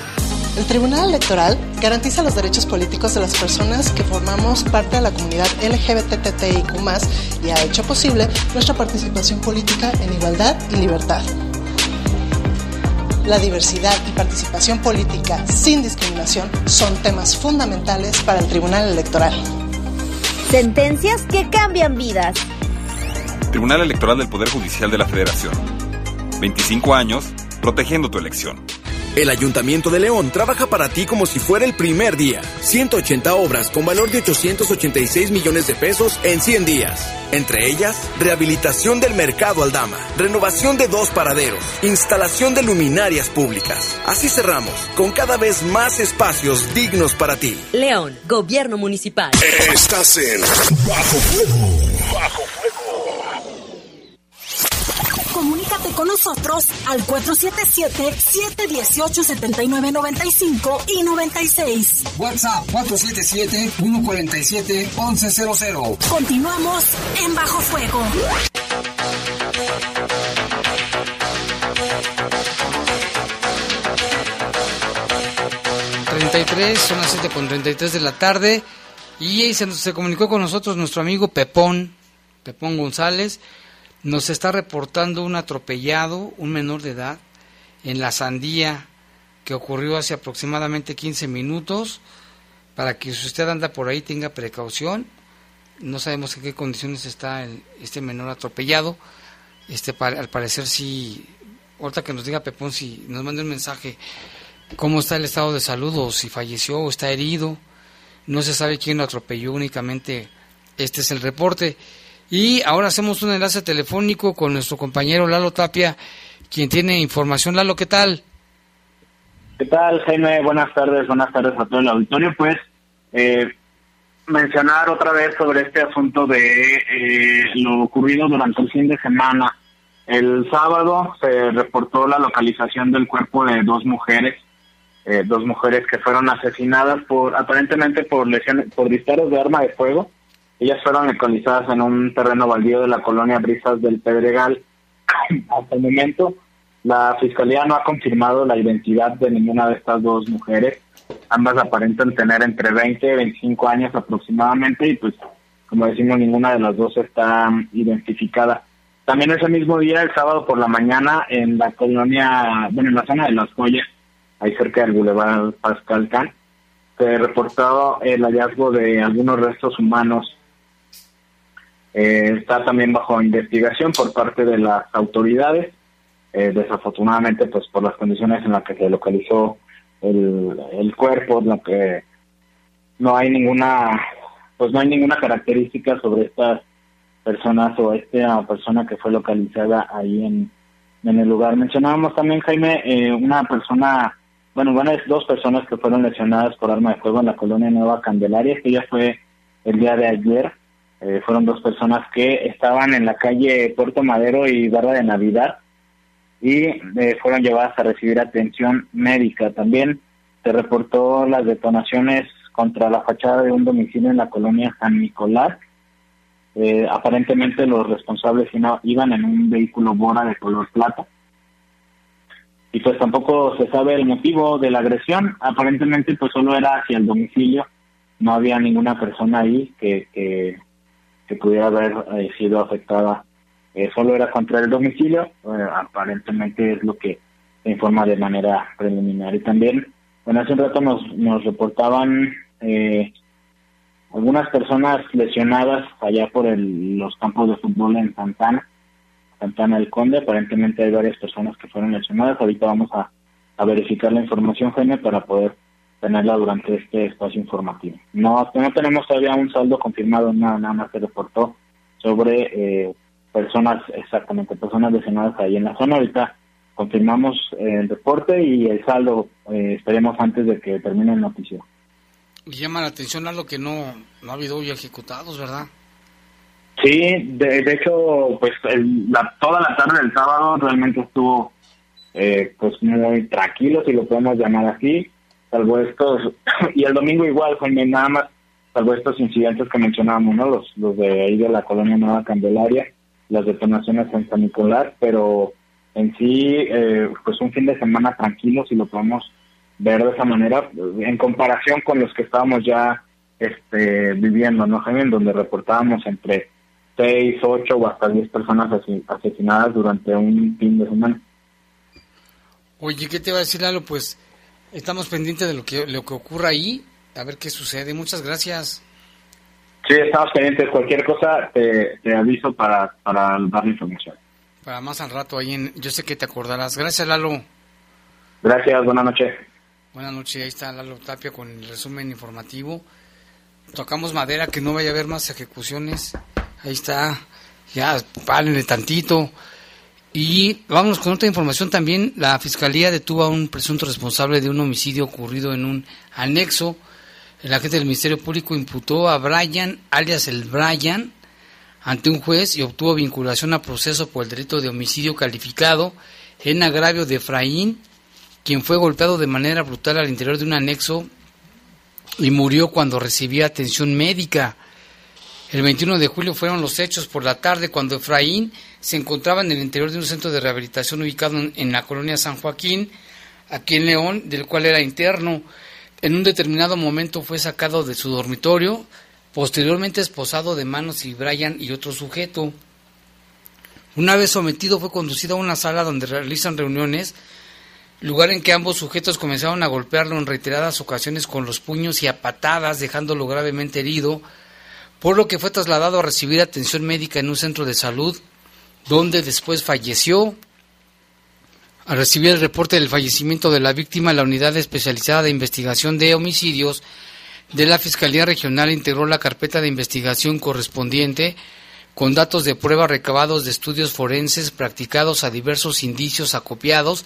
El Tribunal Electoral garantiza los derechos políticos de las personas que formamos parte de la comunidad LGBTTIQ y ha hecho posible nuestra participación política en igualdad y libertad la diversidad y participación política sin discriminación son temas fundamentales para el Tribunal Electoral. Sentencias que cambian vidas. Tribunal Electoral del Poder Judicial de la Federación. 25 años protegiendo tu elección. El Ayuntamiento de León trabaja para ti como si fuera el primer día. 180 obras con valor de 886 millones de pesos en 100 días. Entre ellas, rehabilitación del mercado Aldama, renovación de dos paraderos, instalación de luminarias públicas. Así cerramos, con cada vez más espacios dignos para ti. León, Gobierno Municipal. Estás en Bajo Fuego. Bajo nosotros al 477-718-7995 y 96. WhatsApp 477-147-1100. Continuamos en Bajo Fuego. son las 7 con 33 de la tarde y se, se comunicó con nosotros nuestro amigo Pepón, Pepón González, nos está reportando un atropellado, un menor de edad, en la sandía que ocurrió hace aproximadamente 15 minutos. Para que si usted anda por ahí tenga precaución. No sabemos en qué condiciones está este menor atropellado. Este, al parecer sí, ahorita que nos diga Pepón si nos manda un mensaje cómo está el estado de salud o si falleció o está herido. No se sabe quién lo atropelló, únicamente este es el reporte. Y ahora hacemos un enlace telefónico con nuestro compañero Lalo Tapia, quien tiene información. Lalo, ¿qué tal? ¿Qué tal, Jaime? Buenas tardes, buenas tardes a todo el auditorio. Pues, eh, mencionar otra vez sobre este asunto de eh, lo ocurrido durante el fin de semana. El sábado se reportó la localización del cuerpo de dos mujeres, eh, dos mujeres que fueron asesinadas por aparentemente por lesiones, por disparos de arma de fuego. Ellas fueron localizadas en un terreno baldío de la colonia Brisas del Pedregal. Hasta el momento, la fiscalía no ha confirmado la identidad de ninguna de estas dos mujeres Ambas aparentan tener entre 20 y 25 años aproximadamente y pues como decimos ninguna de las dos está identificada. También ese mismo día, el sábado por la mañana, en la colonia, bueno, en la zona de Las Joyas, ahí cerca del Boulevard Pascal Can, se reportó el hallazgo de algunos restos humanos. Eh, está también bajo investigación por parte de las autoridades. Eh, desafortunadamente, pues por las condiciones en las que se localizó el, el cuerpo, lo que no hay ninguna, pues no hay ninguna característica sobre estas personas o esta persona que fue localizada ahí en, en el lugar. Mencionábamos también, Jaime, eh, una persona, bueno, bueno, es dos personas que fueron lesionadas por arma de fuego en la colonia Nueva Candelaria, que ya fue el día de ayer. Eh, fueron dos personas que estaban en la calle Puerto Madero y Barra de Navidad y eh, fueron llevadas a recibir atención médica. También se reportó las detonaciones contra la fachada de un domicilio en la colonia San Nicolás. Eh, aparentemente los responsables iban en un vehículo Bora de color plata. Y pues tampoco se sabe el motivo de la agresión. Aparentemente pues solo era hacia el domicilio. No había ninguna persona ahí que, que, pudiera haber eh, sido afectada eh, solo era contra el domicilio, aparentemente es lo que se informa de manera preliminar. Y también, bueno, hace un rato nos, nos reportaban eh, algunas personas lesionadas allá por el, los campos de fútbol en Santana, Santana del Conde, aparentemente hay varias personas que fueron lesionadas, ahorita vamos a, a verificar la información, Jaime, para poder tenerla durante este espacio informativo. No, no tenemos todavía un saldo confirmado, nada, nada más se reportó sobre eh, personas, exactamente, personas lesionadas ahí en la zona. Ahorita confirmamos el reporte y el saldo eh, esperemos antes de que termine el noticiero. llama la atención algo que no, no ha habido hoy ejecutados, ¿verdad? Sí, de, hecho, pues la, toda la tarde del sábado realmente estuvo eh, pues muy tranquilo, si lo podemos llamar así, salvo estos, y el domingo igual, fue nada más, salvo estos incidentes que mencionábamos, ¿no? Los, los de ahí de la colonia Nueva Candelaria, las detonaciones en San Nicolás, pero en sí, eh, pues un fin de semana tranquilo, si lo podemos ver de esa manera, en comparación con los que estábamos ya este, viviendo, ¿no, Jaime? Donde reportábamos entre 6, 8 o hasta 10 personas asesinadas durante un fin de semana. Oye, ¿qué te va a decir, Lalo? Pues estamos pendientes de lo que, lo que ocurra ahí, a ver qué sucede. Muchas gracias. Sí, estamos pendientes. Cualquier cosa te, aviso para, para dar información. Para más al rato ahí en... Yo sé que te acordarás. Gracias, Lalo. Gracias, buenas noches. Buenas noches, ahí está Lalo Tapia con el resumen informativo. Tocamos madera, que no vaya a haber más ejecuciones. Ahí está. Ya, párenle tantito. Y vámonos con otra información también. La Fiscalía detuvo a un presunto responsable de un homicidio ocurrido en un anexo el agente del Ministerio Público imputó a Brian, alias el Brian, ante un juez y obtuvo vinculación a proceso por el delito de homicidio calificado en agravio de Efraín, quien fue golpeado de manera brutal al interior de un anexo y murió cuando recibía atención médica. El 21 de julio fueron los hechos por la tarde cuando Efraín se encontraba en el interior de un centro de rehabilitación ubicado en la colonia San Joaquín, aquí en León, del cual era interno. En un determinado momento fue sacado de su dormitorio, posteriormente esposado de manos y Brian y otro sujeto. Una vez sometido fue conducido a una sala donde realizan reuniones, lugar en que ambos sujetos comenzaron a golpearlo en reiteradas ocasiones con los puños y a patadas, dejándolo gravemente herido, por lo que fue trasladado a recibir atención médica en un centro de salud, donde después falleció. Al recibir el reporte del fallecimiento de la víctima, la Unidad Especializada de Investigación de Homicidios de la Fiscalía Regional integró la carpeta de investigación correspondiente con datos de prueba recabados de estudios forenses practicados a diversos indicios acopiados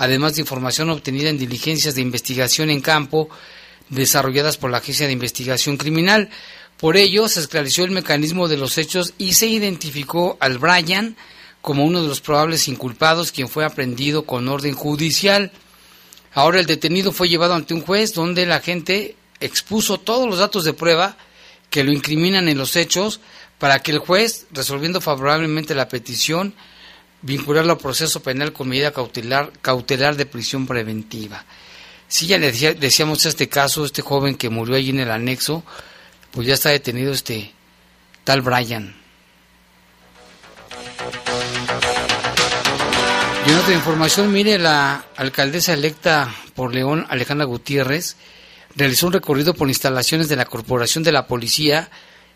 además de información obtenida en diligencias de investigación en campo desarrolladas por la Agencia de Investigación Criminal. Por ello, se esclareció el mecanismo de los hechos y se identificó al Brian como uno de los probables inculpados, quien fue aprendido con orden judicial. Ahora el detenido fue llevado ante un juez donde la gente expuso todos los datos de prueba que lo incriminan en los hechos para que el juez, resolviendo favorablemente la petición, vincularlo al proceso penal con medida cautelar, cautelar de prisión preventiva. Si ya le decíamos este caso, este joven que murió allí en el anexo, pues ya está detenido este tal Brian. Y en otra información, mire, la alcaldesa electa por León, Alejandra Gutiérrez, realizó un recorrido por instalaciones de la Corporación de la Policía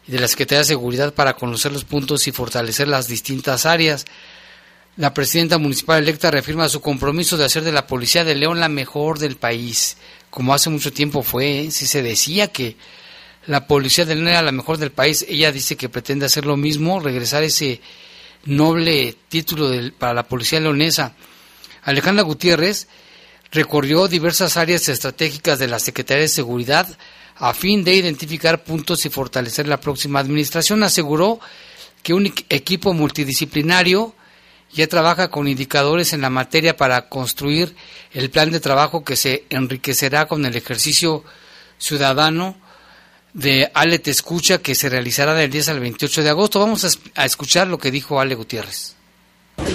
y de la Secretaría de Seguridad para conocer los puntos y fortalecer las distintas áreas. La presidenta municipal electa reafirma su compromiso de hacer de la Policía de León la mejor del país, como hace mucho tiempo fue, ¿eh? si se decía que la Policía de León era la mejor del país, ella dice que pretende hacer lo mismo, regresar ese noble título para la policía leonesa. Alejandra Gutiérrez recorrió diversas áreas estratégicas de la Secretaría de Seguridad a fin de identificar puntos y fortalecer la próxima administración. Aseguró que un equipo multidisciplinario ya trabaja con indicadores en la materia para construir el plan de trabajo que se enriquecerá con el ejercicio ciudadano de Ale Te Escucha que se realizará del 10 al 28 de agosto. Vamos a, escuchar lo que dijo Ale Gutiérrez.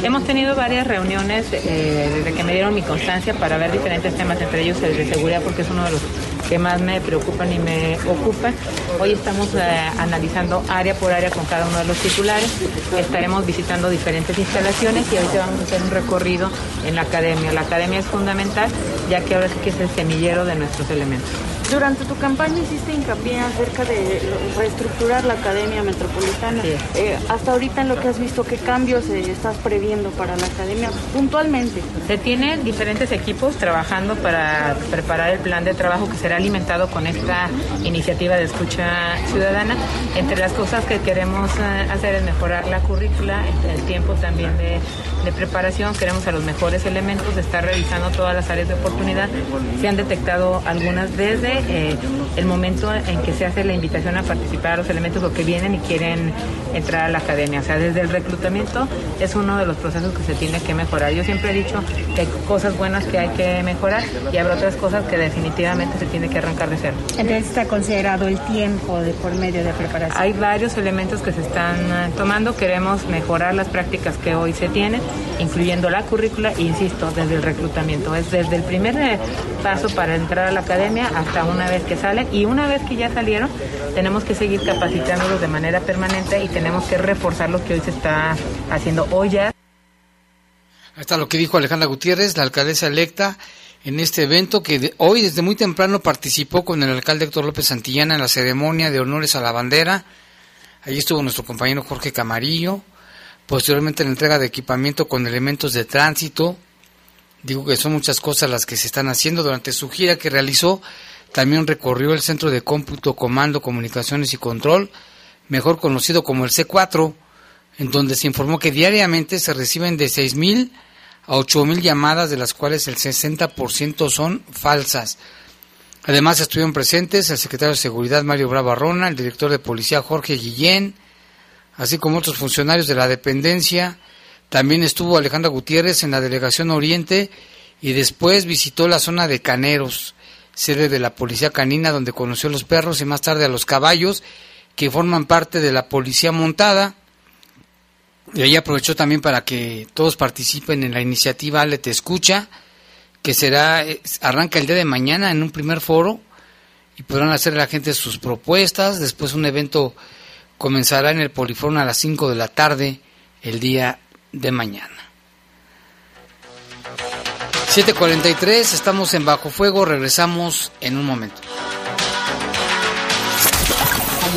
Hemos tenido varias reuniones eh, desde que me dieron mi constancia para ver diferentes temas, entre ellos el de seguridad, porque es uno de los que más me preocupan y me ocupan. Hoy estamos eh, analizando área por área con cada uno de los titulares. Estaremos visitando diferentes instalaciones y ahorita vamos a hacer un recorrido en la academia. La academia es fundamental, ya que ahora sí que es el semillero de nuestros elementos. Durante tu campaña hiciste hincapié acerca de reestructurar la Academia Metropolitana. Eh, hasta ahorita en lo que has visto, ¿qué cambios eh, estás previendo para la Academia puntualmente? Se tienen diferentes equipos trabajando para preparar el plan de trabajo que será alimentado con esta iniciativa de escucha ciudadana. Entre las cosas que queremos eh, hacer es mejorar la currícula, el tiempo también de, de preparación. Queremos a los mejores elementos, estar revisando todas las áreas de oportunidad. Se han detectado algunas desde eh, el momento en que se hace la invitación a participar a los elementos o que vienen y quieren entrar a la academia. O sea, desde el reclutamiento es uno de los procesos que se tiene que mejorar. Yo siempre he dicho que hay cosas buenas que hay que mejorar y habrá otras cosas que definitivamente se tiene que arrancar de cero. Entonces está considerado el tiempo de por medio de preparación. Hay varios elementos que se están eh, tomando. Queremos mejorar las prácticas que hoy se tienen, incluyendo la currícula, insisto, desde el reclutamiento. Es desde el primer eh, paso para entrar a la academia hasta una vez que salen y una vez que ya salieron tenemos que seguir capacitándolos de manera permanente y tenemos que reforzar lo que hoy se está haciendo hoy ya. Está lo que dijo Alejandra Gutiérrez, la alcaldesa electa, en este evento que hoy desde muy temprano participó con el alcalde Héctor López Santillana en la ceremonia de honores a la bandera. Allí estuvo nuestro compañero Jorge Camarillo. Posteriormente la entrega de equipamiento con elementos de tránsito. Digo que son muchas cosas las que se están haciendo durante su gira que realizó también recorrió el Centro de Cómputo, Comando, Comunicaciones y Control, mejor conocido como el C4, en donde se informó que diariamente se reciben de 6.000 a 8.000 llamadas, de las cuales el 60% son falsas. Además estuvieron presentes el secretario de Seguridad Mario Bravarrona, el director de Policía Jorge Guillén, así como otros funcionarios de la dependencia. También estuvo Alejandra Gutiérrez en la Delegación Oriente y después visitó la zona de Caneros sede de la Policía Canina, donde conoció a los perros y más tarde a los caballos, que forman parte de la Policía Montada. Y ahí aprovechó también para que todos participen en la iniciativa Ale Te Escucha, que será, arranca el día de mañana en un primer foro y podrán hacer a la gente sus propuestas. Después un evento comenzará en el Polifón a las 5 de la tarde el día de mañana. 7.43, estamos en Bajo Fuego, regresamos en un momento.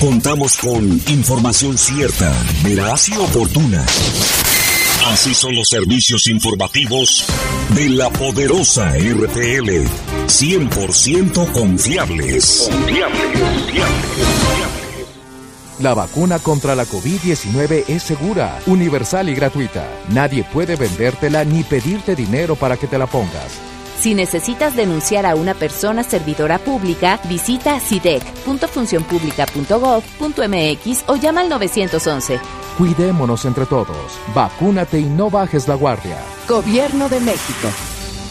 Contamos con información cierta, veraz y oportuna. Así son los servicios informativos de la poderosa RTL. 100% confiables. Confiables, La vacuna contra la COVID-19 es segura, universal y gratuita. Nadie puede vendértela ni pedirte dinero para que te la pongas. Si necesitas denunciar a una persona servidora pública, visita sidec.funcionpublica.gov.mx o llama al 911. Cuidémonos entre todos. Vacúnate y no bajes la guardia. Gobierno de México.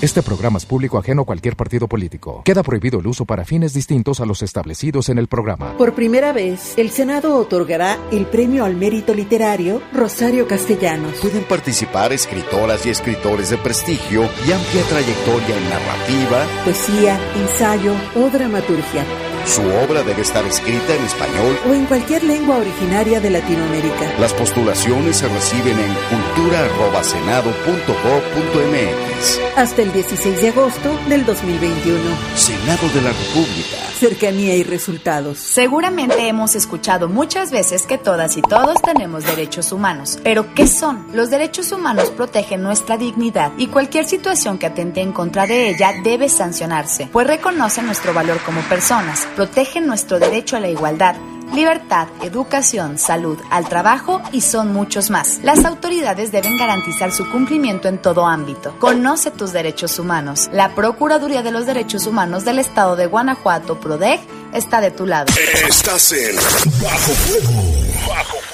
Este programa es público ajeno a cualquier partido político. Queda prohibido el uso para fines distintos a los establecidos en el programa. Por primera vez, el Senado otorgará el premio al mérito literario Rosario Castellanos. Pueden participar escritoras y escritores de prestigio y amplia trayectoria en narrativa, poesía, ensayo o dramaturgia. Su obra debe estar escrita en español o en cualquier lengua originaria de Latinoamérica. Las postulaciones se reciben en cultura.senado.gov.mx. Hasta el 16 de agosto del 2021. Senado de la República. Cercanía y resultados. Seguramente hemos escuchado muchas veces que todas y todos tenemos derechos humanos. Pero, ¿qué son? Los derechos humanos protegen nuestra dignidad y cualquier situación que atente en contra de ella debe sancionarse, pues reconoce nuestro valor como personas, protegen nuestro derecho a la igualdad libertad, educación, salud, al trabajo y son muchos más. Las autoridades deben garantizar su cumplimiento en todo ámbito. Conoce tus derechos humanos. La Procuraduría de los Derechos Humanos del Estado de Guanajuato, PRODEG, está de tu lado. Estás en Bajo Fuego. Bajo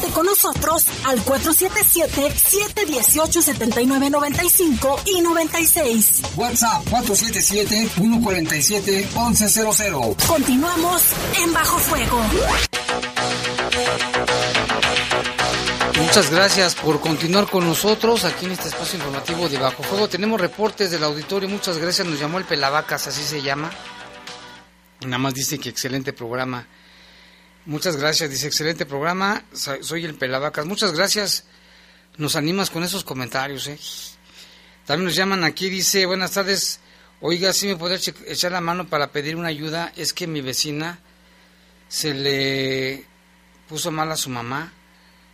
Comunícate con nosotros al 477-718-7995 y 96. WhatsApp 477-147-1100. Continuamos en Bajo Fuego. Muchas gracias por continuar con nosotros aquí en este espacio informativo de Bajo Fuego. Tenemos reportes del auditorio. Muchas gracias. Nos llamó el Pelavacas, así se llama. Nada más dice que excelente programa. Muchas gracias, dice, excelente programa, soy el Pelavacas. Muchas gracias, nos animas con esos comentarios. ¿eh? También nos llaman aquí, dice, buenas tardes, oiga, si me puede echar la mano para pedir una ayuda, es que mi vecina se le puso mal a su mamá,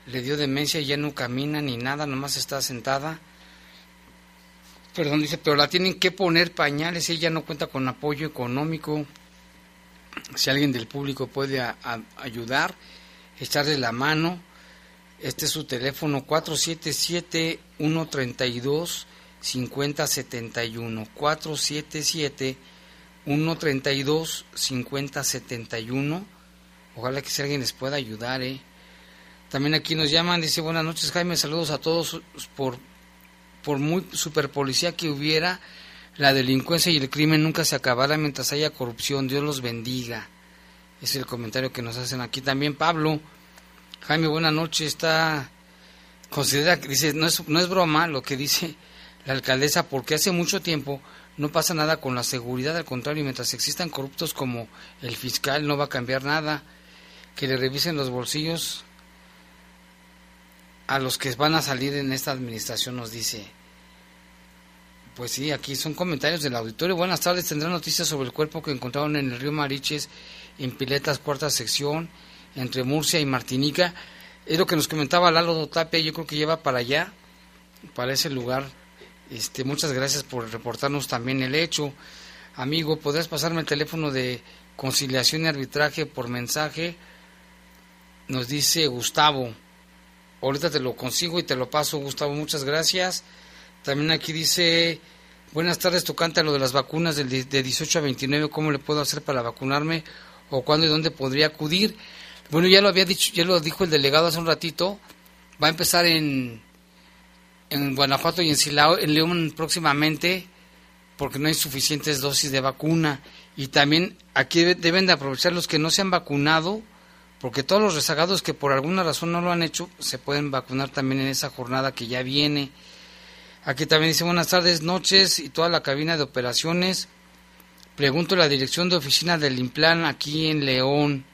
le dio demencia y ya no camina ni nada, nomás está sentada. Perdón, dice, pero la tienen que poner pañales, ella no cuenta con apoyo económico si alguien del público puede ayudar, echarle la mano, este es su teléfono 477-132-5071. 477-132-5071. Ojalá que si alguien les pueda ayudar, ¿eh? También aquí nos llaman, dice buenas noches Jaime, saludos a todos por, por muy super policía que hubiera la delincuencia y el crimen nunca se acabará mientras haya corrupción. Dios los bendiga. Es el comentario que nos hacen aquí también. Pablo, Jaime, buena noche. Está, considera, dice, no es, no es broma lo que dice la alcaldesa, porque hace mucho tiempo no pasa nada con la seguridad. Al contrario, mientras existan corruptos como el fiscal, no va a cambiar nada. Que le revisen los bolsillos a los que van a salir en esta administración, nos dice. Pues sí, aquí son comentarios del auditorio. Buenas tardes, tendrán noticias sobre el cuerpo que encontraron en el río Mariches, en Piletas, cuarta sección, entre Murcia y Martinica. Es lo que nos comentaba Lalo Tapia, yo creo que lleva para allá, para ese lugar. Este, muchas gracias por reportarnos también el hecho. Amigo, ¿podrás pasarme el teléfono de conciliación y arbitraje por mensaje? Nos dice Gustavo. Ahorita te lo consigo y te lo paso, Gustavo. Muchas gracias. También aquí dice, buenas tardes, tocante a lo de las vacunas del, de 18 a 29, ¿cómo le puedo hacer para vacunarme? ¿O cuándo y dónde podría acudir? Bueno, ya lo había dicho, ya lo dijo el delegado hace un ratito, va a empezar en, en Guanajuato y en Silao, en León próximamente, porque no hay suficientes dosis de vacuna. Y también aquí deben de aprovechar los que no se han vacunado, porque todos los rezagados que por alguna razón no lo han hecho, se pueden vacunar también en esa jornada que ya viene. Aquí también dice buenas tardes, noches y toda la cabina de operaciones. Pregunto la dirección de oficina del Implan aquí en León.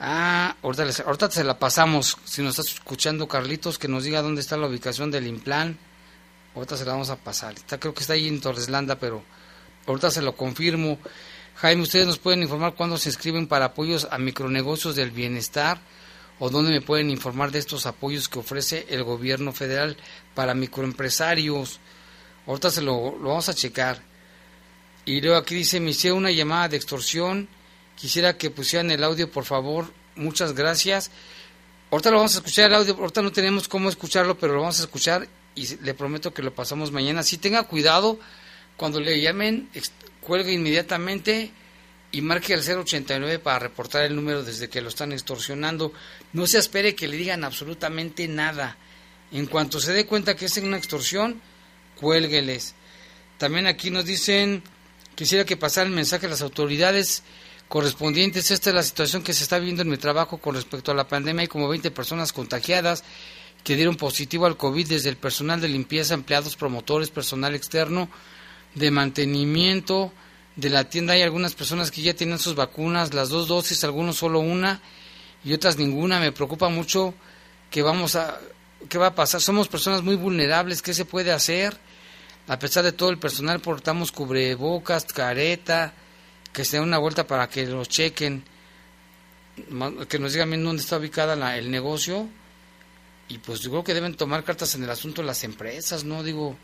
Ah, ahorita, ahorita se la pasamos. Si nos estás escuchando, Carlitos, que nos diga dónde está la ubicación del Implan. Ahorita se la vamos a pasar. Está, creo que está ahí en Torreslanda, pero ahorita se lo confirmo. Jaime, ustedes nos pueden informar cuándo se inscriben para apoyos a micronegocios del bienestar o dónde me pueden informar de estos apoyos que ofrece el gobierno federal para microempresarios. Ahorita se lo, lo vamos a checar. Y luego aquí dice, me hicieron una llamada de extorsión. Quisiera que pusieran el audio, por favor. Muchas gracias. Ahorita lo vamos a escuchar el audio. Ahorita no tenemos cómo escucharlo, pero lo vamos a escuchar y le prometo que lo pasamos mañana. Si tenga cuidado, cuando le llamen, cuelgue inmediatamente y marque al 089 para reportar el número desde que lo están extorsionando. No se espere que le digan absolutamente nada. En cuanto se dé cuenta que es una extorsión, cuélgueles. También aquí nos dicen, quisiera que pasara el mensaje a las autoridades correspondientes. Esta es la situación que se está viendo en mi trabajo con respecto a la pandemia. Hay como 20 personas contagiadas que dieron positivo al COVID desde el personal de limpieza, empleados, promotores, personal externo, de mantenimiento de la tienda. Hay algunas personas que ya tienen sus vacunas, las dos dosis, algunos solo una y otras ninguna. Me preocupa mucho que vamos a, qué va a pasar. Somos personas muy vulnerables, ¿qué se puede hacer? A pesar de todo el personal portamos cubrebocas, careta, que se den una vuelta para que los chequen, que nos digan bien dónde está ubicada la, el negocio y pues yo creo que deben tomar cartas en el asunto las empresas, ¿no? Digo,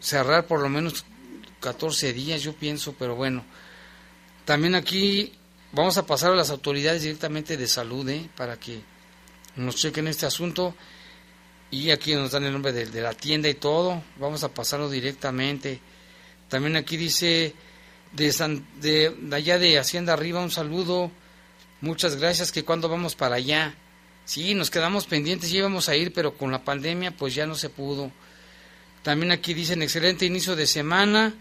cerrar por lo menos 14 días, yo pienso, pero bueno. También aquí vamos a pasar a las autoridades directamente de salud, ¿eh? Para que nos chequen este asunto. Y aquí nos dan el nombre de, la tienda y todo. Vamos a pasarlo directamente. También aquí dice de, de, de allá de Hacienda Arriba un saludo. Muchas gracias, que cuando vamos para allá. Sí, nos quedamos pendientes, ya íbamos a ir, pero con la pandemia pues ya no se pudo. También aquí dicen, excelente inicio de semana.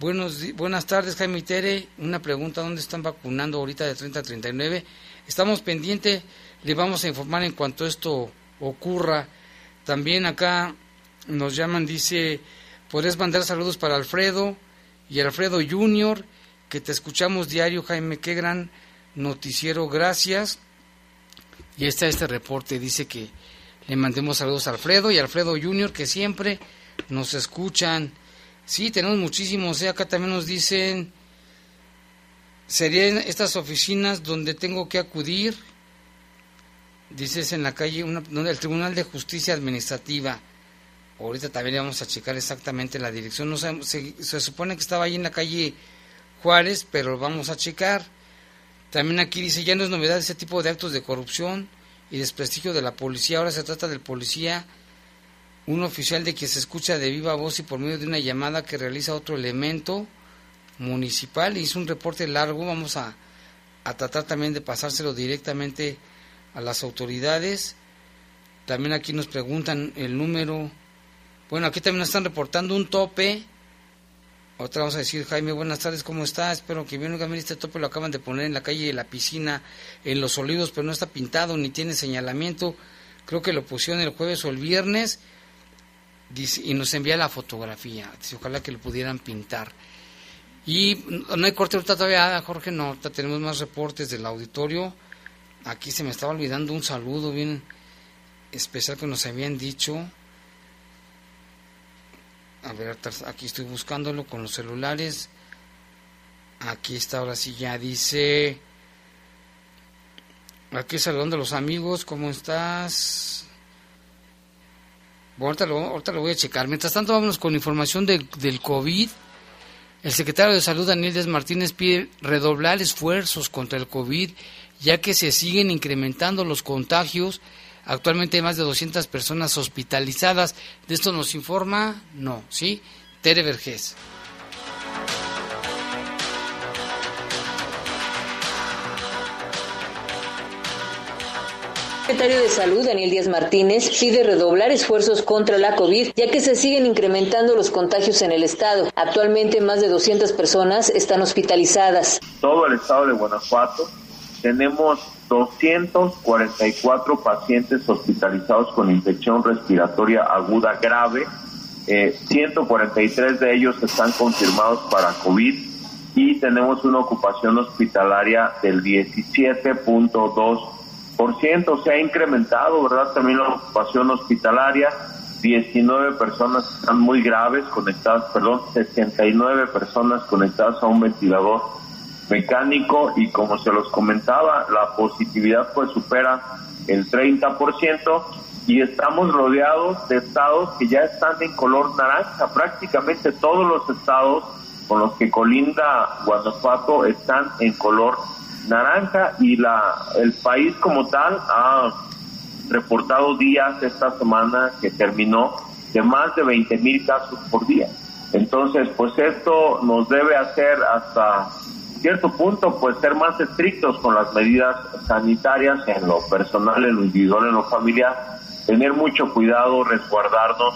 Buenos, buenas tardes, Jaime Tere. Una pregunta, ¿dónde están vacunando ahorita de 30 a 39? Estamos pendientes, le vamos a informar en cuanto esto ocurra. También acá nos llaman, dice, podés mandar saludos para Alfredo y Alfredo Junior, que te escuchamos diario, Jaime, qué gran noticiero, gracias. Y está este reporte, dice que le mandemos saludos a Alfredo y Alfredo Junior, que siempre nos escuchan. Sí, tenemos muchísimos. ¿eh? Acá también nos dicen, serían estas oficinas donde tengo que acudir. Dices en la calle, una, el Tribunal de Justicia Administrativa. Ahorita también vamos a checar exactamente la dirección. No se, se supone que estaba ahí en la calle Juárez, pero vamos a checar. También aquí dice, ya no es novedad ese tipo de actos de corrupción y desprestigio de la policía. Ahora se trata del policía, un oficial de quien se escucha de viva voz y por medio de una llamada que realiza otro elemento municipal. Hizo un reporte largo, vamos a, a tratar también de pasárselo directamente a las autoridades. También aquí nos preguntan el número. Bueno, aquí también nos están reportando un tope otra vamos a decir, Jaime, buenas tardes, ¿cómo está? Espero que bien, oiga, este tope lo acaban de poner en la calle de la piscina, en Los Olivos, pero no está pintado ni tiene señalamiento. Creo que lo pusieron el jueves o el viernes y nos envía la fotografía. ojalá que lo pudieran pintar. Y no hay corte ahorita todavía, Jorge, no, tenemos más reportes del auditorio. Aquí se me estaba olvidando un saludo bien especial que nos habían dicho. A ver, aquí estoy buscándolo con los celulares. Aquí está, ahora sí ya dice. Aquí saludando a los amigos, ¿cómo estás? Ahorita, lo, voy a checar. Mientras tanto, vámonos con información del COVID. El secretario de Salud, Daniel Díaz Martínez, pide redoblar esfuerzos contra el COVID, ya que se siguen incrementando los contagios Actualmente hay más de 200 personas hospitalizadas. ¿De esto nos informa? No, ¿sí? Tere Vergés. Secretario de Salud, Daniel Díaz Martínez, pide redoblar esfuerzos contra la COVID, ya que se siguen incrementando los contagios en el estado. Actualmente más de 200 personas están hospitalizadas. Todo el estado de Guanajuato tenemos 244 pacientes hospitalizados con infección respiratoria aguda grave, 143 eh, de ellos están confirmados para COVID y tenemos una ocupación hospitalaria del 17.2%. Se ha incrementado, ¿verdad? También la ocupación hospitalaria. 19 personas están muy graves conectadas, perdón, 69 personas conectadas a un ventilador mecánico y como se los comentaba, la positividad pues supera el 30% y estamos rodeados de estados que ya están en color naranja. Prácticamente todos los estados con los que colinda Guanajuato están en color naranja y la el país como tal ha reportado días esta semana que terminó de más de 20 mil casos por día. Entonces, pues esto nos debe hacer hasta cierto punto, pues ser más estrictos con las medidas sanitarias en lo personal, en lo individual, en lo familiar, tener mucho cuidado, resguardarnos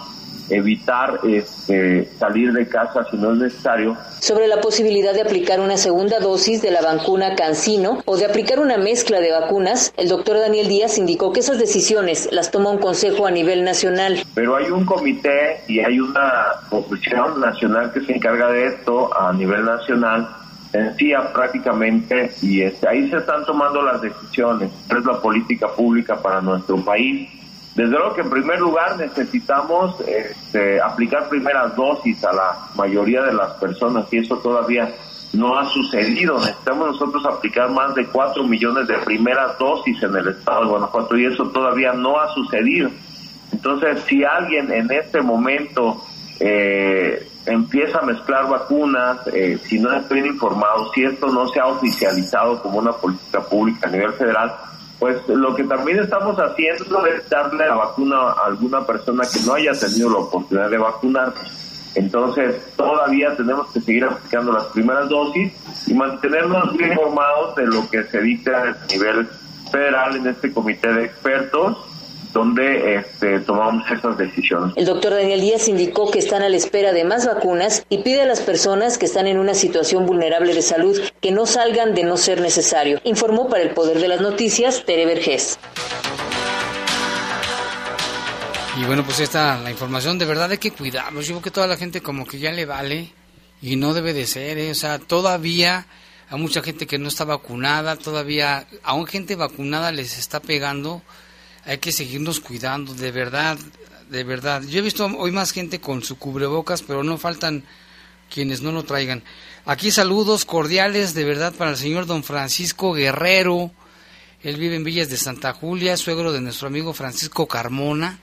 evitar este, salir de casa si no es necesario. Sobre la posibilidad de aplicar una segunda dosis de la vacuna Cancino o de aplicar una mezcla de vacunas, el doctor Daniel Díaz indicó que esas decisiones las toma un consejo a nivel nacional. Pero hay un comité y hay una comisión nacional que se encarga de esto a nivel nacional en prácticamente y este, ahí se están tomando las decisiones. Es la política pública para nuestro país desde luego que en primer lugar necesitamos este, aplicar primeras dosis a la mayoría de las personas y eso todavía no ha sucedido. Necesitamos nosotros aplicar más de 4 millones de primeras dosis en el estado de Guanajuato y eso todavía no ha sucedido. Entonces, si alguien en este momento eh, empieza a mezclar vacunas, eh, si no estoy informado, si esto no se ha oficializado como una política pública a nivel federal, pues lo que también estamos haciendo es darle la vacuna a alguna persona que no haya tenido la oportunidad de vacunar. Entonces, todavía tenemos que seguir aplicando las primeras dosis y mantenernos bien informados de lo que se dice a nivel federal en este comité de expertos donde este, tomamos esas decisiones. El doctor Daniel Díaz indicó que están a la espera de más vacunas y pide a las personas que están en una situación vulnerable de salud que no salgan de no ser necesario. Informó para el Poder de las Noticias Tere Vergés. Y bueno, pues esta la información, de verdad hay que cuidarlos. Yo creo que toda la gente como que ya le vale y no debe de ser, ¿eh? o sea, todavía hay mucha gente que no está vacunada, todavía aún gente vacunada les está pegando hay que seguirnos cuidando, de verdad, de verdad. Yo he visto hoy más gente con su cubrebocas, pero no faltan quienes no lo traigan. Aquí saludos cordiales, de verdad, para el señor don Francisco Guerrero. Él vive en Villas de Santa Julia, suegro de nuestro amigo Francisco Carmona,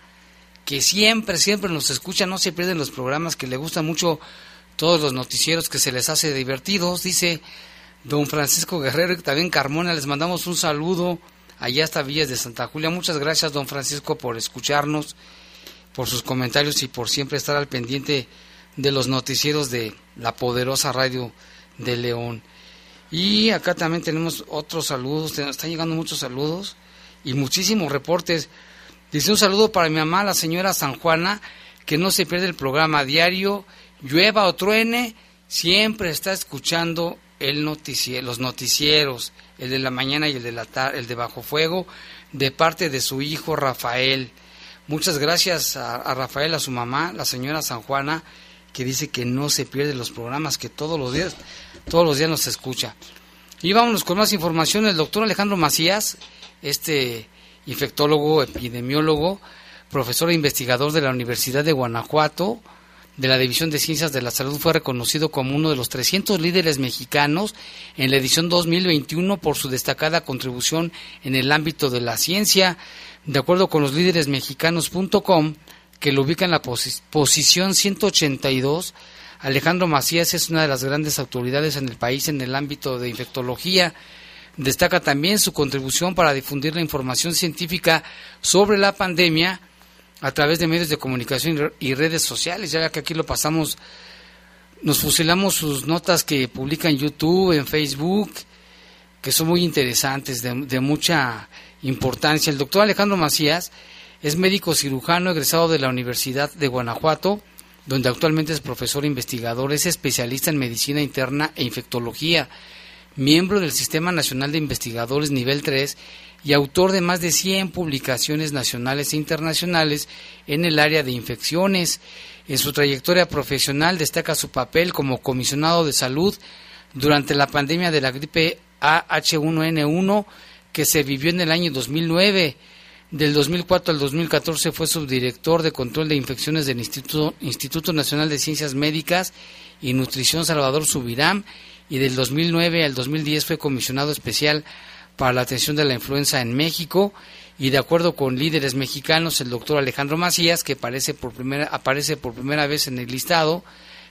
que siempre, siempre nos escucha, no se pierden los programas, que le gustan mucho todos los noticieros, que se les hace divertidos. Dice don Francisco Guerrero y también Carmona, les mandamos un saludo allá hasta Villas de Santa Julia. Muchas gracias, don Francisco, por escucharnos, por sus comentarios y por siempre estar al pendiente de los noticieros de la poderosa radio de León. Y acá también tenemos otros saludos, están llegando muchos saludos y muchísimos reportes. Dice un saludo para mi mamá, la señora San Juana, que no se pierde el programa diario, llueva o truene, siempre está escuchando el los noticieros el de la mañana y el de la tarde, el de bajo fuego, de parte de su hijo Rafael. Muchas gracias a, Rafael, a su mamá, la señora San Juana, que dice que no se pierde los programas, que todos los días, todos los días nos escucha. Y vámonos con más información. El doctor Alejandro Macías, este infectólogo, epidemiólogo, profesor e investigador de la Universidad de Guanajuato, de la División de Ciencias de la Salud fue reconocido como uno de los 300 líderes mexicanos en la edición 2021 por su destacada contribución en el ámbito de la ciencia. De acuerdo con los líderes mexicanos.com, que lo ubica en la posición 182, Alejandro Macías es una de las grandes autoridades en el país en el ámbito de infectología. Destaca también su contribución para difundir la información científica sobre la pandemia a través de medios de comunicación y redes sociales, ya que aquí lo pasamos, nos fusilamos sus notas que publica en YouTube, en Facebook, que son muy interesantes, de, mucha importancia. El doctor Alejandro Macías es médico cirujano egresado de la Universidad de Guanajuato, donde actualmente es profesor investigador, es especialista en medicina interna e infectología, miembro del Sistema Nacional de Investigadores Nivel 3 y autor de más de 100 publicaciones nacionales e internacionales en el área de infecciones. En su trayectoria profesional destaca su papel como comisionado de salud durante la pandemia de la gripe AH1N1 que se vivió en el año 2009. Del 2004 al 2014 fue subdirector de control de infecciones del Instituto, Instituto Nacional de Ciencias Médicas y Nutrición Salvador Subirán y del 2009 al 2010 fue comisionado especial para la atención de la influenza en México y de acuerdo con líderes mexicanos, el doctor Alejandro Macías, que aparece por primera, aparece por primera vez en el listado,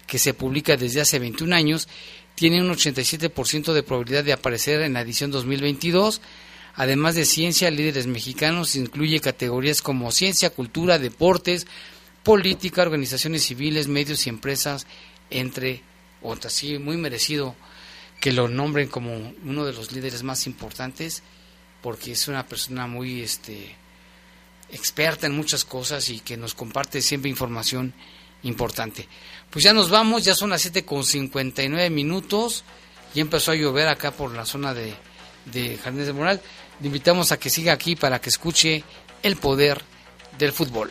que se publica desde hace 21 años, tiene un 87% de probabilidad de aparecer en la edición 2022. Además de ciencia, líderes mexicanos incluye categorías como ciencia, cultura, deportes, política, organizaciones civiles, medios y empresas, entre otras. Sí, muy merecido que lo nombren como uno de los líderes más importantes, porque es una persona muy este, experta en muchas cosas y que nos comparte siempre información importante. Pues ya nos vamos, ya son las 7 con 59 minutos, y empezó a llover acá por la zona de, de Jardines de Moral. Le invitamos a que siga aquí para que escuche el poder del fútbol.